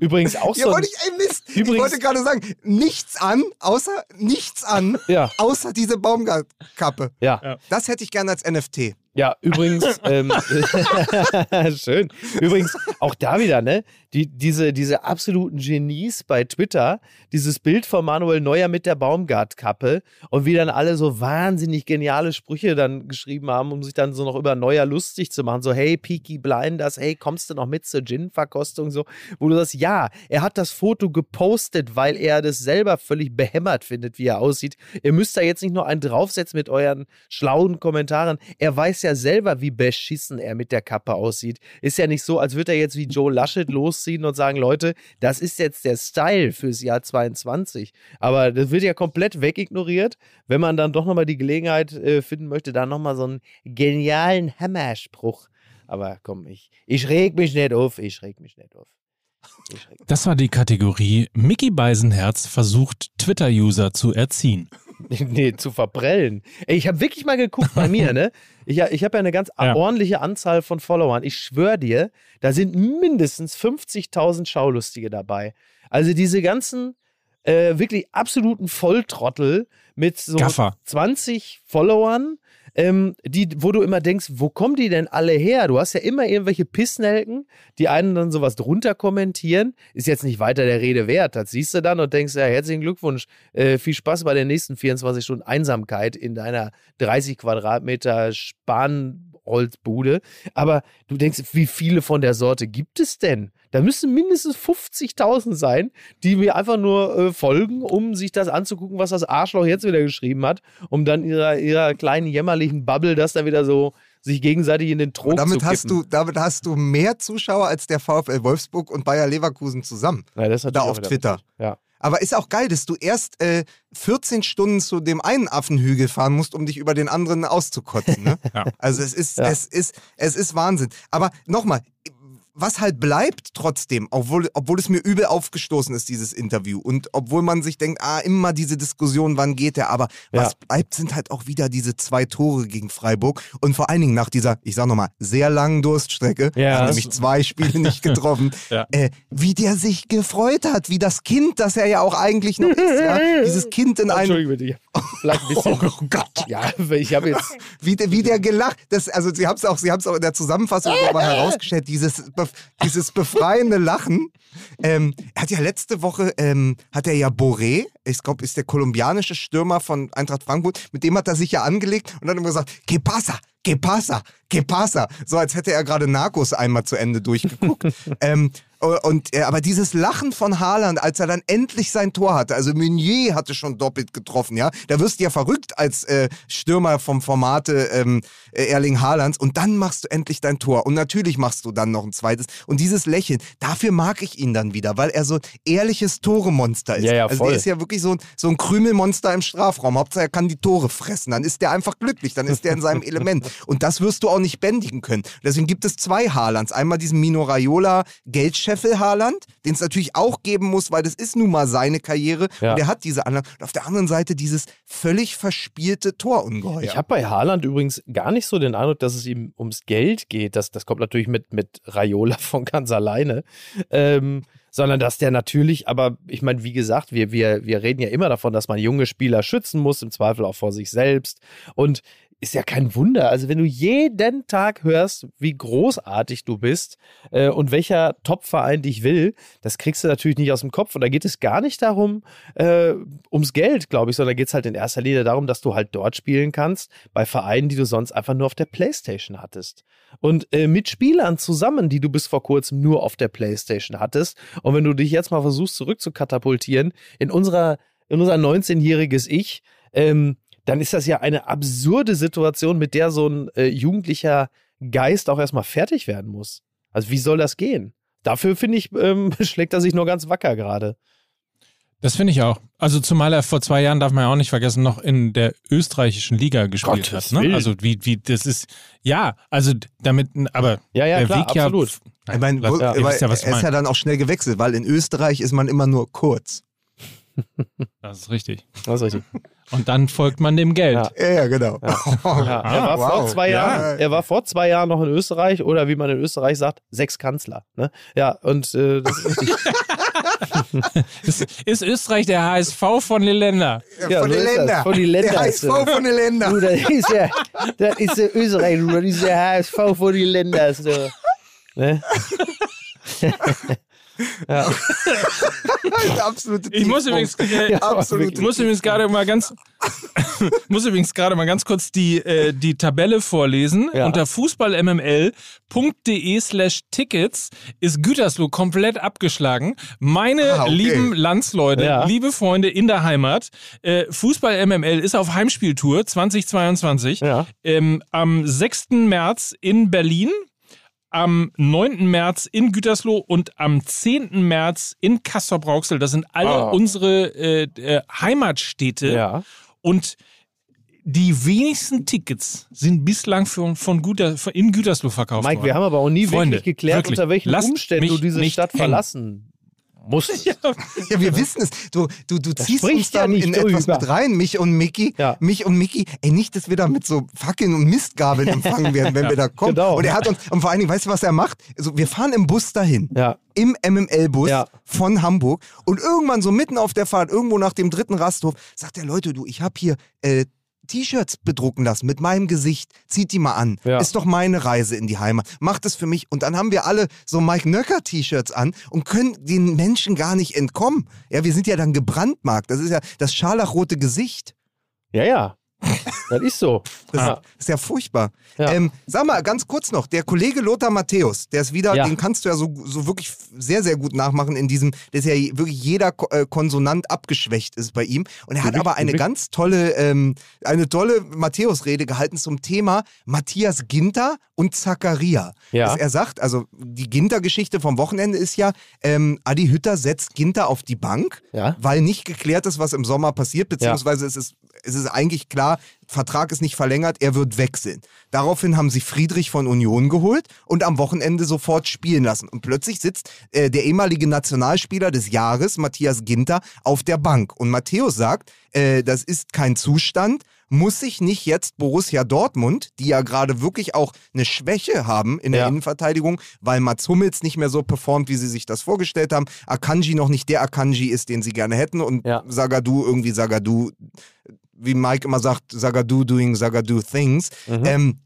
Übrigens auch Ja, so. Ein, wollte ich, ey Mist. ich Übrigens- wollte gerade sagen, nichts an, außer nichts an, ja, außer diese Baumgartkappe. ja, Ja. Das hätte ich gerne als NFT. ja, übrigens, ähm, schön. Übrigens, auch da wieder, ne? Die, diese, diese absoluten Genies bei Twitter, dieses Bild von Manuel Neuer mit der Baumgartkappe und wie dann alle so wahnsinnig geniale Sprüche dann geschrieben haben, um sich dann so noch über Neuer lustig zu machen. So, hey, Peaky Blinders, hey, kommst du noch mit zur Gin-Verkostung? So, wo du sagst, ja, er hat das Foto gepostet, weil er das selber völlig behämmert findet, wie er aussieht. Ihr müsst da jetzt nicht nur einen draufsetzen mit euren schlauen Kommentaren. Er weiß ja selber, wie beschissen er mit der Kappe aussieht. Ist ja nicht so, als würde er jetzt wie Joe Laschet losziehen und sagen, Leute, das ist jetzt der Style fürs Jahr 22. Aber das wird ja komplett wegignoriert, wenn man dann doch nochmal die Gelegenheit äh, finden möchte, da nochmal so einen genialen Hammerspruch. Aber komm, ich, ich reg mich nicht auf, ich reg mich nicht auf. Das war die Kategorie Mickey Beisenherz versucht Twitter-User zu erziehen. Nee, zu verprellen. Ey, ich habe wirklich mal geguckt bei mir, ne? Ich, ich habe ja eine ganz Ja. ordentliche Anzahl von Followern. Ich schwöre dir, da sind mindestens 50.000 Schaulustige dabei. Also diese ganzen äh, wirklich absoluten Volltrottel mit so Gaffer. 20 Followern, ähm, die, wo du immer denkst, wo kommen die denn alle her? Du hast ja immer irgendwelche Pissnelken, die einen dann sowas drunter kommentieren. Ist jetzt nicht weiter der Rede wert. Das siehst du dann und denkst, ja, herzlichen Glückwunsch. Äh, viel Spaß bei den nächsten 24 Stunden Einsamkeit in deiner 30 Quadratmeter Spanholzbude. Aber du denkst, wie viele von der Sorte gibt es denn? Da müssen mindestens 50.000 sein, die mir einfach nur äh, folgen, um sich das anzugucken, was das Arschloch jetzt wieder geschrieben hat, um dann ihrer, ihrer kleinen jämmerlichen Bubble das dann wieder so sich gegenseitig in den Trog Und damit zu hast, kippen. du, damit hast du mehr Zuschauer als der VfL Wolfsburg und Bayer Leverkusen zusammen. Ja, Da auf Twitter. Ja. Aber ist auch geil, dass du erst äh, 14 Stunden zu dem einen Affenhügel fahren musst, um dich über den anderen auszukotzen. Ne? Ja. Also es ist, Ja. es ist, es ist Wahnsinn. Aber nochmal, was halt bleibt trotzdem, obwohl, obwohl es mir übel aufgestoßen ist, dieses Interview, und obwohl man sich denkt, ah, immer diese Diskussion, wann geht der, aber Ja. was bleibt, sind halt auch wieder diese zwei Tore gegen Freiburg und vor allen Dingen nach dieser, ich sag nochmal, sehr langen Durststrecke, Ja. nämlich zwei Spiele nicht getroffen, Ja. äh, wie der sich gefreut hat, wie das Kind, das er ja auch eigentlich noch ist, ja, dieses Kind in einem, Entschuldigung bitte, vielleicht ein bisschen. Oh Gott. Ja, ich habe jetzt. wie der, wie der gelacht, das, also sie haben es auch, sie haben es auch in der Zusammenfassung nochmal herausgestellt, dieses, be- dieses befreiende Lachen. Ähm, er hat ja letzte Woche, ähm, hat er ja Boré, ich glaube, ist der kolumbianische Stürmer von Eintracht Frankfurt, mit dem hat er sich ja angelegt und hat immer gesagt, que pasa, que pasa, que pasa. So als hätte er gerade Narcos einmal zu Ende durchgeguckt. ähm, Und, äh, aber dieses Lachen von Haaland, als er dann endlich sein Tor hatte, also Meunier hatte schon doppelt getroffen, ja, da wirst du ja verrückt als äh, Stürmer vom Formate ähm, äh, Erling Haalands und dann machst du endlich dein Tor und natürlich machst du dann noch ein zweites und dieses Lächeln, dafür mag ich ihn dann wieder, weil er so ein ehrliches Toremonster ist. Ja, ja, also voll. der ist ja wirklich so, ein- so ein Krümelmonster im Strafraum. Hauptsache er kann die Tore fressen, dann ist der einfach glücklich, dann ist der in seinem Element und das wirst du auch nicht bändigen können. Deswegen gibt es zwei Haalands, einmal diesen Mino Raiola Geldscheffel Haaland, den es natürlich auch geben muss, weil das ist nun mal seine Karriere Ja. und er hat diese anderen. Und auf der anderen Seite dieses völlig verspielte Torungeheuer. Ich habe bei Haaland übrigens gar nicht so den Eindruck, dass es ihm ums Geld geht. Das, das kommt natürlich mit, mit Raiola von ganz alleine. Ähm, sondern dass der natürlich, aber ich meine, wie gesagt, wir, wir, wir reden ja immer davon, dass man junge Spieler schützen muss, im Zweifel auch vor sich selbst. Und ist ja kein Wunder. Also wenn du jeden Tag hörst, wie großartig du bist äh, und welcher Top-Verein dich will, das kriegst du natürlich nicht aus dem Kopf. Und da geht es gar nicht darum, äh, ums Geld, glaube ich, sondern geht es halt in erster Linie darum, dass du halt dort spielen kannst, bei Vereinen, die du sonst einfach nur auf der Playstation hattest. Und äh, mit Spielern zusammen, die du bis vor kurzem nur auf der Playstation hattest. Und wenn du dich jetzt mal versuchst, zurückzukatapultieren in unserer, in unser 19-jähriges Ich, ähm, dann ist das ja eine absurde Situation, mit der so ein äh, jugendlicher Geist auch erstmal fertig werden muss. Also wie soll das gehen? Dafür finde ich, ähm, schlägt er sich nur ganz wacker gerade. Das finde ich auch. Also zumal er vor zwei Jahren, darf man ja auch nicht vergessen, noch in der österreichischen Liga gespielt Gottes hat. Ne? Also wie, wie, das ist, ja, also damit, aber Ja, ja, der klar, Weg ja, absolut. Ich meine, ja, was er ist ja dann auch schnell gewechselt, weil in Österreich ist man immer nur kurz. Das ist richtig. Das ist richtig. Und dann folgt man dem Geld. Ja. Ja, ja, genau. Ja, er, war vor wow. zwei Ja. Jahren, er war vor zwei Jahren noch in Österreich oder wie man in Österreich sagt, sechs Kanzler. Ne? Ja, und äh, das ist richtig. Ist, Österreich der HSV von den Ländern? Ja, von so den. Ländern. Von den Ländern Der HSV von den Ländern. Du, das ist ja, das ist ja Österreich, du, das ist der HSV von den Ländern. So. Ne? Ja. Absolute Ich muss übrigens, äh, Absolut. ich muss übrigens gerade mal ganz, muss übrigens gerade mal ganz kurz die, äh, die Tabelle vorlesen. Ja. Unter fußballmml.de slash Tickets ist Gütersloh komplett abgeschlagen. Meine Ah, okay. lieben Landsleute, Ja. liebe Freunde in der Heimat, äh, Fußball MML ist auf Heimspieltour 2022. Ja. Ähm, am 6. März in Berlin, am 9. März in Gütersloh und am 10. März in Kassel-Brauxel. Das sind alle Ah. unsere äh, äh, Heimatstädte. ja. Und die wenigsten Tickets sind bislang für, von Güter, in Gütersloh verkauft Mike, worden. wir haben aber auch nie Freunde, wirklich geklärt, wirklich, unter welchen Umständen du diese Stadt hängen. verlassen musst. Ja, wir wissen es. Du, du, du ziehst uns ja da nicht in etwas mit rein, mich und Mickey. Ja. Mich und Mickey. Ey, nicht, dass wir da mit so Fackeln und Mistgabeln empfangen werden, wenn wir da kommen. genau. Und er hat uns, und vor allen Dingen, weißt du, was er macht? Also, wir fahren im Bus dahin. Ja. Im MML-Bus Ja. von Hamburg. Und irgendwann so mitten auf der Fahrt, irgendwo nach dem dritten Rasthof, sagt er, Leute, du, ich habe hier äh, T-Shirts bedrucken lassen mit meinem Gesicht. Zieht die mal an. Ja. Ist doch meine Reise in die Heimat. Macht es für mich. Und dann haben wir alle so Mike Nöcker-T-Shirts an und können den Menschen gar nicht entkommen. Ja, wir sind ja dann gebrandmarkt. Das ist ja das scharlachrote Gesicht. Ja, ja. Das ist so. Das Ja. ist ja furchtbar. Ja. Ähm, sag mal, ganz kurz noch, der Kollege Lothar Matthäus, der ist wieder, Ja. den kannst du ja so, so wirklich sehr, sehr gut nachmachen in diesem, ist ja wirklich jeder äh, Konsonant abgeschwächt ist bei ihm. Und er hat aber eine ganz tolle, ähm, eine tolle Matthäus-Rede gehalten zum Thema Matthias Ginter und Zacharia. Ja. Dass er sagt, also die Ginter-Geschichte vom Wochenende ist ja, ähm, Adi Hütter setzt Ginter auf die Bank, weil nicht geklärt ist, was im Sommer passiert, beziehungsweise es, ist, es ist eigentlich klar, Vertrag ist nicht verlängert, er wird wechseln. Daraufhin haben sie Friedrich von Union geholt und am Wochenende sofort spielen lassen. Und plötzlich sitzt äh, der ehemalige Nationalspieler des Jahres, Matthias Ginter, auf der Bank. Und Matthäus sagt, äh, das ist kein Zustand, muss sich nicht jetzt Borussia Dortmund, die ja gerade wirklich auch eine Schwäche haben in der Ja. Innenverteidigung, weil Mats Hummels nicht mehr so performt, wie sie sich das vorgestellt haben, Akanji noch nicht der Akanji ist, den sie gerne hätten und Ja. Sagadu irgendwie Sagadu, wie Mike immer sagt, Sagadu doing Sagadu things. Mhm. Ähm,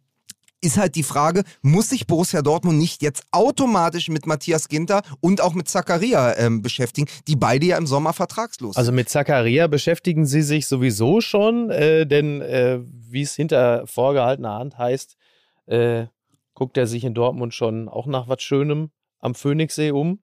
ist halt die Frage, muss sich Borussia Dortmund nicht jetzt automatisch mit Matthias Ginter und auch mit Zakaria ähm, beschäftigen, die beide ja im Sommer vertragslos sind? Also mit Zakaria beschäftigen sie sich sowieso schon, äh, denn äh, wie es hinter vorgehaltener Hand heißt, äh, guckt er sich in Dortmund schon auch nach was Schönem am Phoenixsee um.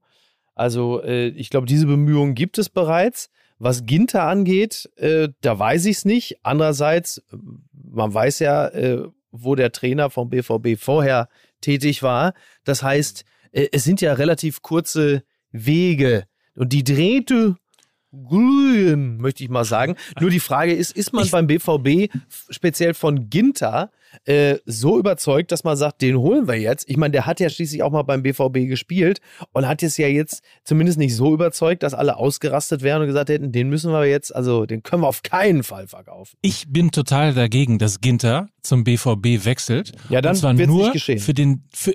Also äh, ich glaube, diese Bemühungen gibt es bereits. Was Ginter angeht, äh, da weiß ich es nicht. Andererseits, äh, man weiß ja, äh, wo der Trainer vom BVB vorher tätig war. Das heißt, äh, es sind ja relativ kurze Wege. Und die Drähte glühen, möchte ich mal sagen. Nur die Frage ist, ist man beim BVB speziell von Ginter äh, so überzeugt, dass man sagt, den holen wir jetzt? Ich meine, der hat ja schließlich auch mal beim BVB gespielt und hat es ja jetzt zumindest nicht so überzeugt, dass alle ausgerastet wären und gesagt hätten, den müssen wir jetzt, also den können wir auf keinen Fall verkaufen. Ich bin total dagegen, dass Ginter zum BVB wechselt. Ja, dann und zwar wird's nur nicht geschehen. für den für,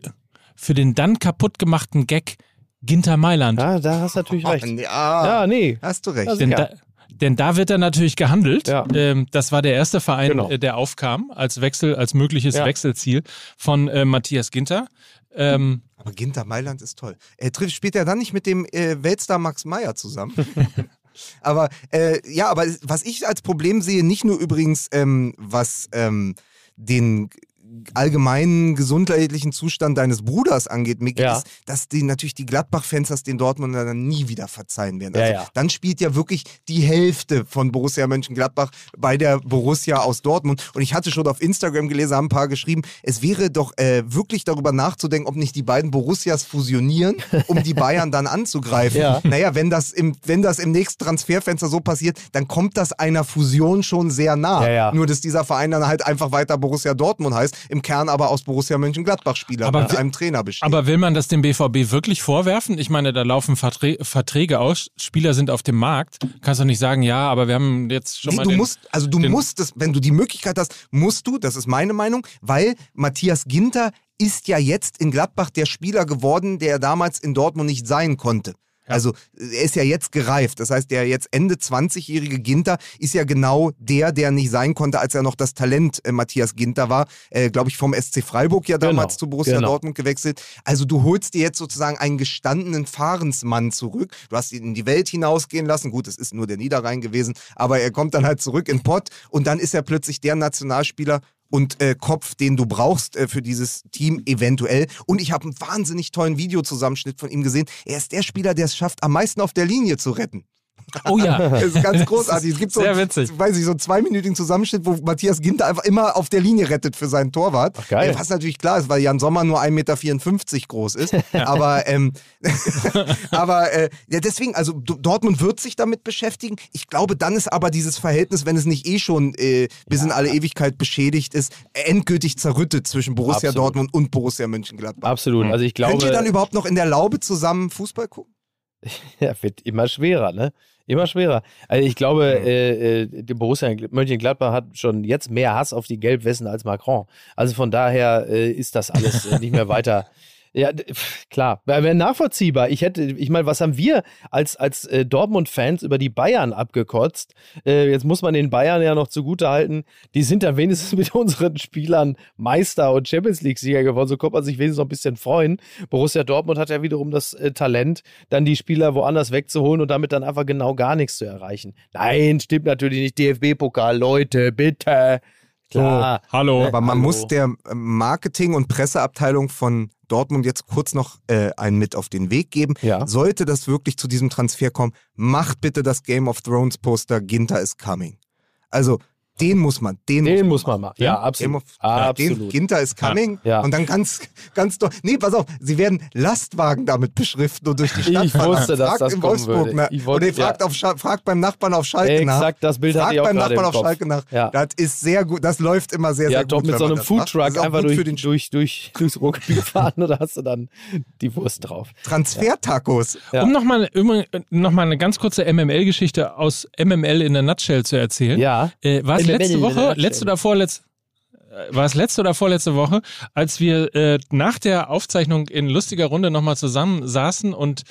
für den dann kaputt gemachten Gag Ginter Mailand. Ja, da hast du natürlich recht. Ja, Ja, nee. hast du recht. Denn, Ja. da, denn da wird er natürlich gehandelt. Ja. Ähm, das war der erste Verein, Genau. äh, der aufkam als Wechsel, als mögliches Ja. Wechselziel von äh, Matthias Ginter. Ähm, Aber Ginter Mailand ist toll. Er trifft, spielt er dann nicht mit dem äh, Weltstar Max Meyer zusammen? aber äh, ja, aber was ich als Problem sehe, nicht nur übrigens, ähm, was ähm, den allgemeinen gesundheitlichen Zustand deines Bruders angeht, Micky, Ja. ist, dass die natürlich die Gladbach-Fans das den Dortmunder dann nie wieder verzeihen werden. Ja, Also ja. Dann spielt ja wirklich die Hälfte von Borussia Mönchengladbach bei der Borussia aus Dortmund. Und ich hatte schon auf Instagram gelesen, haben ein paar geschrieben, es wäre doch äh, wirklich darüber nachzudenken, ob nicht die beiden Borussias fusionieren, um die Bayern dann anzugreifen. Ja. Naja, wenn das, im, wenn das im nächsten Transferfenster so passiert, dann kommt das einer Fusion schon sehr nah. Ja, ja. Nur, dass dieser Verein dann halt einfach weiter Borussia Dortmund heißt, im Kern aber aus Borussia Mönchengladbach Spieler Aber mit einem Trainer besteht. aber will man das dem BVB wirklich vorwerfen? Ich meine, da laufen Verträ Verträge aus, Spieler sind auf dem Markt. Kannst du nicht sagen, ja, aber wir haben jetzt schon Nee, mal. du den, musst, also du musst es, wenn du die Möglichkeit hast, musst du, das ist meine Meinung, weil Matthias Ginter ist ja jetzt in Gladbach der Spieler geworden, der damals in Dortmund nicht sein konnte. Also er ist ja jetzt gereift. Das heißt, der jetzt Ende 20-jährige Ginter ist ja genau der, der nicht sein konnte, als er noch das Talent äh, Matthias Ginter war. Äh, Glaube ich, vom SC Freiburg ja damals Genau, zu Borussia genau. Dortmund gewechselt. Also du holst dir jetzt sozusagen einen gestandenen Fahrensmann zurück. Du hast ihn in die Welt hinausgehen lassen. Gut, es ist nur der Niederrhein gewesen, aber er kommt dann halt zurück in Pott und dann ist er plötzlich der Nationalspieler und äh, Kopf, den du brauchst äh, für dieses Team eventuell. Und ich habe einen wahnsinnig tollen Videozusammenschnitt von ihm gesehen. Er ist der Spieler, der es schafft, am meisten auf der Linie zu retten. Oh ja. Das ist ganz großartig. Es gibt so, Sehr witzig. weiß ich, so einen zweiminütigen Zusammenschnitt, wo Matthias Ginter einfach immer auf der Linie rettet für seinen Torwart. Ach, geil. Was natürlich klar ist, weil Jan Sommer nur 1,54 Meter groß ist. aber ähm, aber äh, ja, deswegen, also Dortmund wird sich damit beschäftigen. Ich glaube, dann ist aber dieses Verhältnis, wenn es nicht eh schon äh, bis in alle Ewigkeit beschädigt ist, endgültig zerrüttet zwischen Borussia Absolut. Dortmund und Borussia Mönchengladbach. Absolut. Also ich glaube, Könnt ihr dann überhaupt noch in der Laube zusammen Fußball gucken? Ja, wird immer schwerer, ne? Immer schwerer. Also ich glaube, äh, äh, die Borussia Mönchengladbach hat schon jetzt mehr Hass auf die Gelbwesten als Macron. Also von daher äh, ist das alles äh, nicht mehr weiter. Ja, klar, wäre nachvollziehbar. Ich hätte, ich meine, was haben wir als, als äh, Dortmund-Fans über die Bayern abgekotzt? Äh, jetzt muss man den Bayern ja noch zugute halten, die sind dann wenigstens mit unseren Spielern Meister und Champions League-Sieger geworden. So kommt man sich wenigstens noch ein bisschen freuen. Borussia Dortmund hat ja wiederum das äh, Talent, dann die Spieler woanders wegzuholen und damit dann einfach genau gar nichts zu erreichen. Nein, stimmt natürlich nicht. DFB-Pokal, Leute, bitte. Klar. Hallo. Aber man Hallo. muss der äh, Marketing- und Presseabteilung von Dortmund jetzt kurz noch äh, einen mit auf den Weg geben. Ja. Sollte das wirklich zu diesem Transfer kommen, macht bitte das Game of Thrones Poster Ginter is coming. Also den muss man, den, Den muss man machen. machen. Ja, absolut. of, ja, den absolut. Ginter is coming Ja. und dann ganz, ganz doch. Nee, pass auf, sie werden Lastwagen damit beschriften und durch die Stadt Ich fahren. wusste, dass fragt das in kommen Wolfsburg würde. nach. Ich wollte- oder ihr fragt, ja. auf, Scha- fragt beim Nachbarn auf Schalke nach. Exakt, das Bild hatte Fragt ich auch beim Nachbarn im auf Kopf. Schalke nach. Ja. Das ist sehr gut, das läuft immer sehr, Ja, sehr doch gut. mit wenn so man einem Foodtruck ist einfach durch, den durch, durch, durchs Ruhrgebiet fahren und da hast du dann die Wurst drauf. Transfer-Tacos. Ja. Um nochmal noch mal eine ganz kurze MML-Geschichte aus MML in der Nutshell zu erzählen. Ja. Äh, MML letzte Woche, letzte oder vorletzte, äh, war es letzte oder vorletzte Woche, als wir äh, nach der Aufzeichnung in lustiger Runde nochmal zusammen saßen und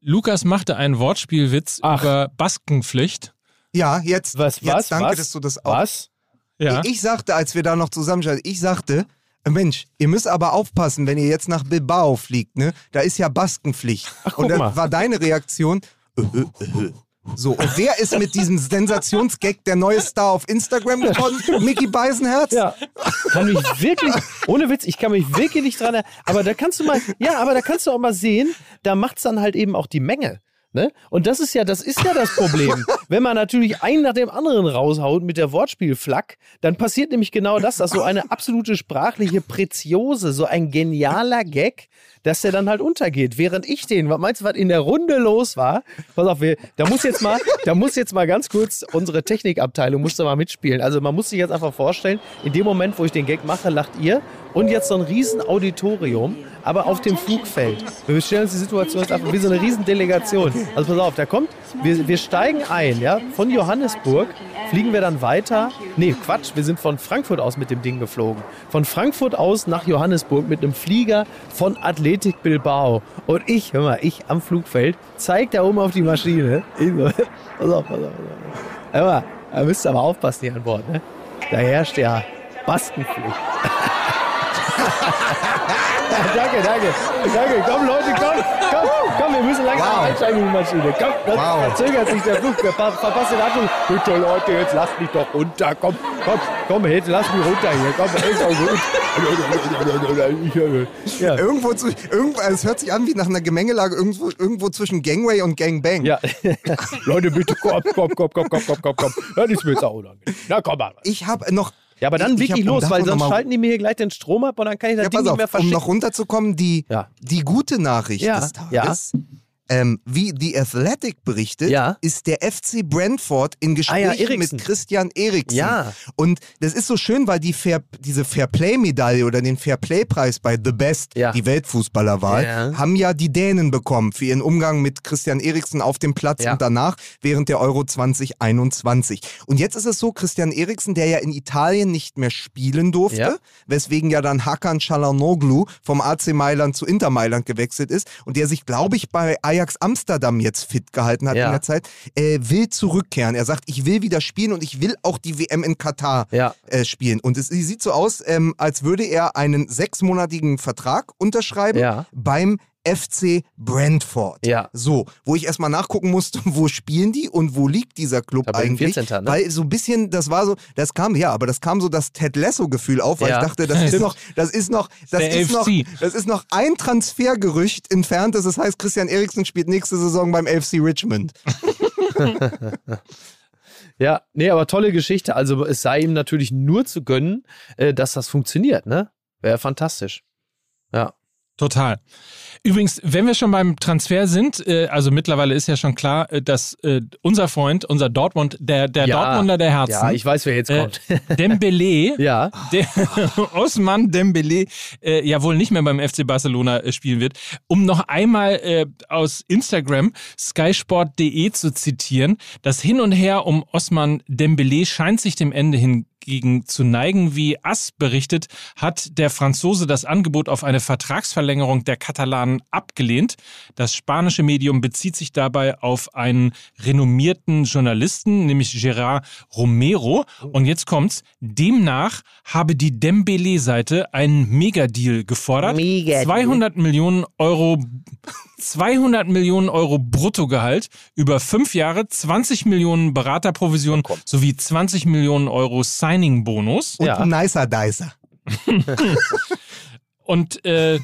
Lukas machte einen Wortspielwitz Ach. über Baskenpflicht. Ja, jetzt, Was, jetzt was, danke, was? dass du das auch. Was? Ja. Ich sagte, als wir da noch zusammenstanden, ich sagte, äh, Mensch, ihr müsst aber aufpassen, wenn ihr jetzt nach Bilbao fliegt, ne? Da ist ja Baskenpflicht. Ach, guck Und dann mal. war deine Reaktion, äh, äh, äh, So, und wer ist mit diesem Sensationsgag der neue Star auf Instagram geworden? Mickey Beisenherz? Ja, kann mich wirklich, ohne Witz, ich kann mich wirklich nicht dran erinnern. Aber da kannst du mal, ja, aber da kannst du auch mal sehen, da macht's dann halt eben auch die Menge. Ne? Und das ist ja, das ist ja das Problem. Wenn man natürlich einen nach dem anderen raushaut mit der Wortspielflack, dann passiert nämlich genau das, dass so eine absolute sprachliche Preziose, so ein genialer Gag, dass der dann halt untergeht. Während ich den, was meinst du, was in der Runde los war? Pass auf, wir, da muss jetzt mal, da muss jetzt mal ganz kurz unsere Technikabteilung musste mal mitspielen. Also man muss sich jetzt einfach vorstellen, in dem Moment, wo ich den Gag mache, lacht ihr und jetzt so ein riesen Auditorium, aber auf dem Flugfeld. Wir stellen uns die Situation jetzt einfach wie so eine riesen Delegation. Also pass auf, da kommt, wir, wir steigen ein, ja, von Johannesburg fliegen wir dann weiter. Nee, Quatsch, wir sind von Frankfurt aus mit dem Ding geflogen. Von Frankfurt aus nach Johannesburg mit einem Flieger von Athletic Bilbao. Und ich, hör mal, ich am Flugfeld, zeig da oben auf die Maschine. Pass auf, pass auf, pass auf. Hör mal, da müsst ihr aber aufpassen hier an Bord, ne? Da herrscht ja Baskenpflicht. danke, danke, danke. Komm, Leute, komm, komm, komm, wir müssen langsam Wow. einsteigen in die Maschine. Komm, das Wow. verzögert sich der Flug. Ver verpasst den Abflug. Bitte, Leute, jetzt lasst mich doch runter. Komm, komm, komm, jetzt lass mich runter hier. Komm, ist doch gut. Ja, Irgendwo, zu, irgendwo, es hört sich an wie nach einer Gemengelage irgendwo, irgendwo zwischen Gangway und Gangbang. ja. Leute, bitte, komm, komm, komm, komm, komm, komm, komm, komm. Das ist mir jetzt auch unangenehm. Na, komm mal. Ich habe noch. Ja, aber dann ich, ich wirklich um los, weil sonst schalten die mir hier gleich den Strom ab und dann kann ich das Ja, Ding pass nicht auf, mehr um verschicken. noch runterzukommen, die, Ja. die gute Nachricht Ja, des Tages. Ähm, wie The Athletic berichtet, Ja. ist der FC Brentford in Ah ja, Gesprächen mit Christian Eriksen. Ja. Und das ist so schön, weil die Fair, diese Fairplay-Medaille oder den Fairplay-Preis bei The Best, die Weltfußballerwahl, haben ja die Dänen bekommen für ihren Umgang mit Christian Eriksen auf dem Platz und danach während der Euro 2021. Und jetzt ist es so, Christian Eriksen, der ja in Italien nicht mehr spielen durfte, weswegen ja dann Hakan Çalhanoğlu vom AC Mailand zu Inter Mailand gewechselt ist und der sich, glaube ich, bei Ajax Amsterdam jetzt fit gehalten hat Ja. in der Zeit, äh, will zurückkehren. Er sagt, ich will wieder spielen und ich will auch die WM in Katar Ja. äh, spielen. Und es sieht so aus, ähm, als würde er einen sechsmonatigen Vertrag unterschreiben Ja. beim FC Brentford. Ja. So, wo ich erstmal nachgucken musste, wo spielen die und wo liegt dieser Club eigentlich? 14., ne? Weil so ein bisschen, das war so, das kam, ja, aber das kam so das Ted Lasso-Gefühl auf, weil Ja. ich dachte, das ist noch, das ist noch, das Der ist noch, FC. das ist noch ein Transfergerücht entfernt, das heißt, Christian Eriksen spielt nächste Saison beim FC Richmond. Ja, nee, aber tolle Geschichte. Also es sei ihm natürlich nur zu gönnen, äh, dass das funktioniert, ne? Wäre fantastisch. Ja. Total. Übrigens, wenn wir schon beim Transfer sind, äh, also mittlerweile ist ja schon klar, äh, dass äh, unser Freund, unser Dortmund, der, der Ja. Dortmunder der Herzen, Ja, ich weiß, wer jetzt äh, kommt. Dembele, ja. der Osman Dembele äh, ja wohl nicht mehr beim FC Barcelona äh, spielen wird. Um noch einmal äh, aus Instagram skysport.de zu zitieren, das Hin und Her um Osman Dembele scheint sich dem Ende hingegen zu neigen. Wie AS berichtet, hat der Franzose das Angebot auf eine Vertragsverlängerung der Katalanen abgelehnt. Das spanische Medium bezieht sich dabei auf einen renommierten Journalisten, nämlich Gerard Romero. Und jetzt kommt's. Demnach habe die Dembele-Seite einen Megadeal gefordert. Megadeal. 200 Millionen Euro, 200 Millionen Euro Bruttogehalt über fünf Jahre, 20 Millionen Beraterprovision sowie 20 Millionen Euro Signing-Bonus. Und Ja. ein nicer Dicer. Und äh,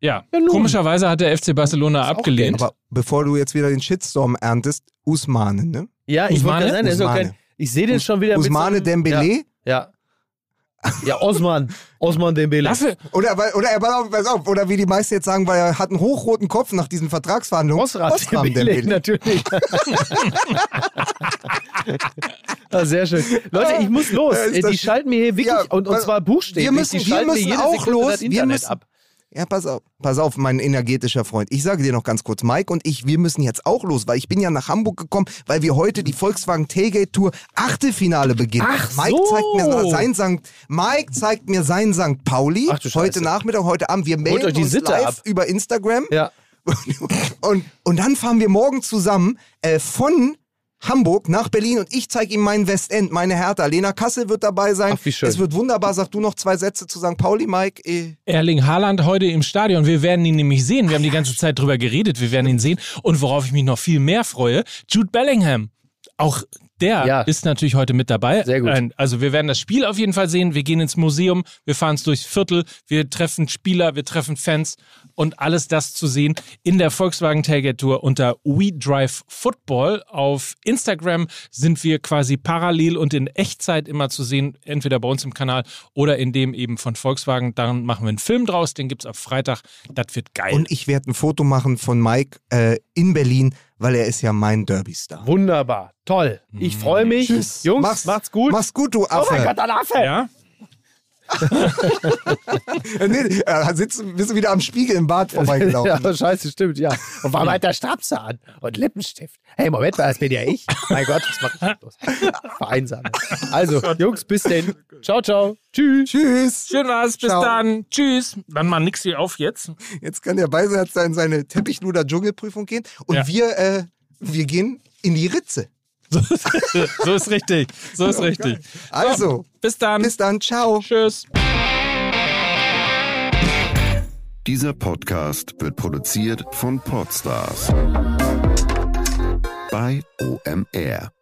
ja, Ja, komischerweise hat der FC Barcelona abgelehnt. Aber bevor du jetzt wieder den Shitstorm erntest, Usmane, ne? Ja, ich Usmane? wollte gerade sagen, der ist auch Usmane. kein, ich sehe den schon wieder Usmane mit so einem- Dembele? Ja. Ja, ja Osman. Osman Dembele. Oder, weil- oder, pass auf, oder wie die meisten jetzt sagen, weil er hat einen hochroten Kopf nach diesen Vertragsverhandlungen. Osram Osram Dembele, Dembele. natürlich. ah, sehr schön. Leute, ich muss los. Äh, die schalten mir hier wirklich, Ja, und, und zwar buchstäblich, wir müssen- die wir schalten müssen mir jede auch Sekunde los. das Wir Internet müssen- ab. Ja, pass auf, pass auf, mein energetischer Freund. Ich sage dir noch ganz kurz, Mike und ich, wir müssen jetzt auch los, weil ich bin ja nach Hamburg gekommen, weil wir heute die Volkswagen Tailgate Tour Achtelfinale beginnen. Ach Mike so. zeigt mir sein Sankt, Mike zeigt mir sein St. Pauli heute. Nachmittag, heute Abend. Wir melden die uns live ab. über Instagram Ja. und, und dann fahren wir morgen zusammen äh, von Hamburg nach Berlin und ich zeige ihm meinen Westend, meine Hertha. Lena Kassel wird dabei sein. Ach, wie schön. Es wird wunderbar. Sag du noch zwei Sätze zu St. Pauli, Mike. Eh. Erling Haaland heute im Stadion. Wir werden ihn nämlich sehen. Wir haben die ganze Zeit drüber geredet. Wir werden ihn sehen. Und worauf ich mich noch viel mehr freue, Jude Bellingham. Auch der Ja. ist natürlich heute mit dabei. Sehr gut. Also wir werden das Spiel auf jeden Fall sehen. Wir gehen ins Museum, wir fahren es durchs Viertel, wir treffen Spieler, wir treffen Fans und alles das zu sehen in der Volkswagen Tailgate Tour unter We Drive Football. Auf Instagram sind wir quasi parallel und in Echtzeit immer zu sehen, entweder bei uns im Kanal oder in dem eben von Volkswagen. Daran machen wir einen Film draus, den gibt's ab Freitag. Das wird geil. Und ich werde ein Foto machen von Mike äh, in Berlin, weil er ist ja mein Derby-Star. Wunderbar. Toll. Ich freue mich. Tschüss. Jungs, Mach's- macht's gut. Mach's gut, du Affe. Oh mein Gott, ein Affe! ja? Äh, nee, äh, sitzt, bist du wieder am Spiegel im Bad vorbeigelaufen. ja, scheiße, stimmt, ja. Und warum hat der Strapse an? Und Lippenstift. Hey, Moment mal, das bin ja ich. Mein Gott, was mach ich los? Vereinsamen. Also, Jungs, bis denn. Ciao, ciao. Tschüss. Tschüss. Schön war's, bis Ciao. dann. Tschüss. Dann mal nix hier auf jetzt. Jetzt kann der Beisatz in seine Teppichluder-Dschungelprüfung gehen. Und Ja. wir, äh, wir gehen in die Ritze. So ist richtig. So ist richtig. Also, Bis dann. bis dann. Ciao. Tschüss. Dieser Podcast wird produziert von Podstars bei OMR.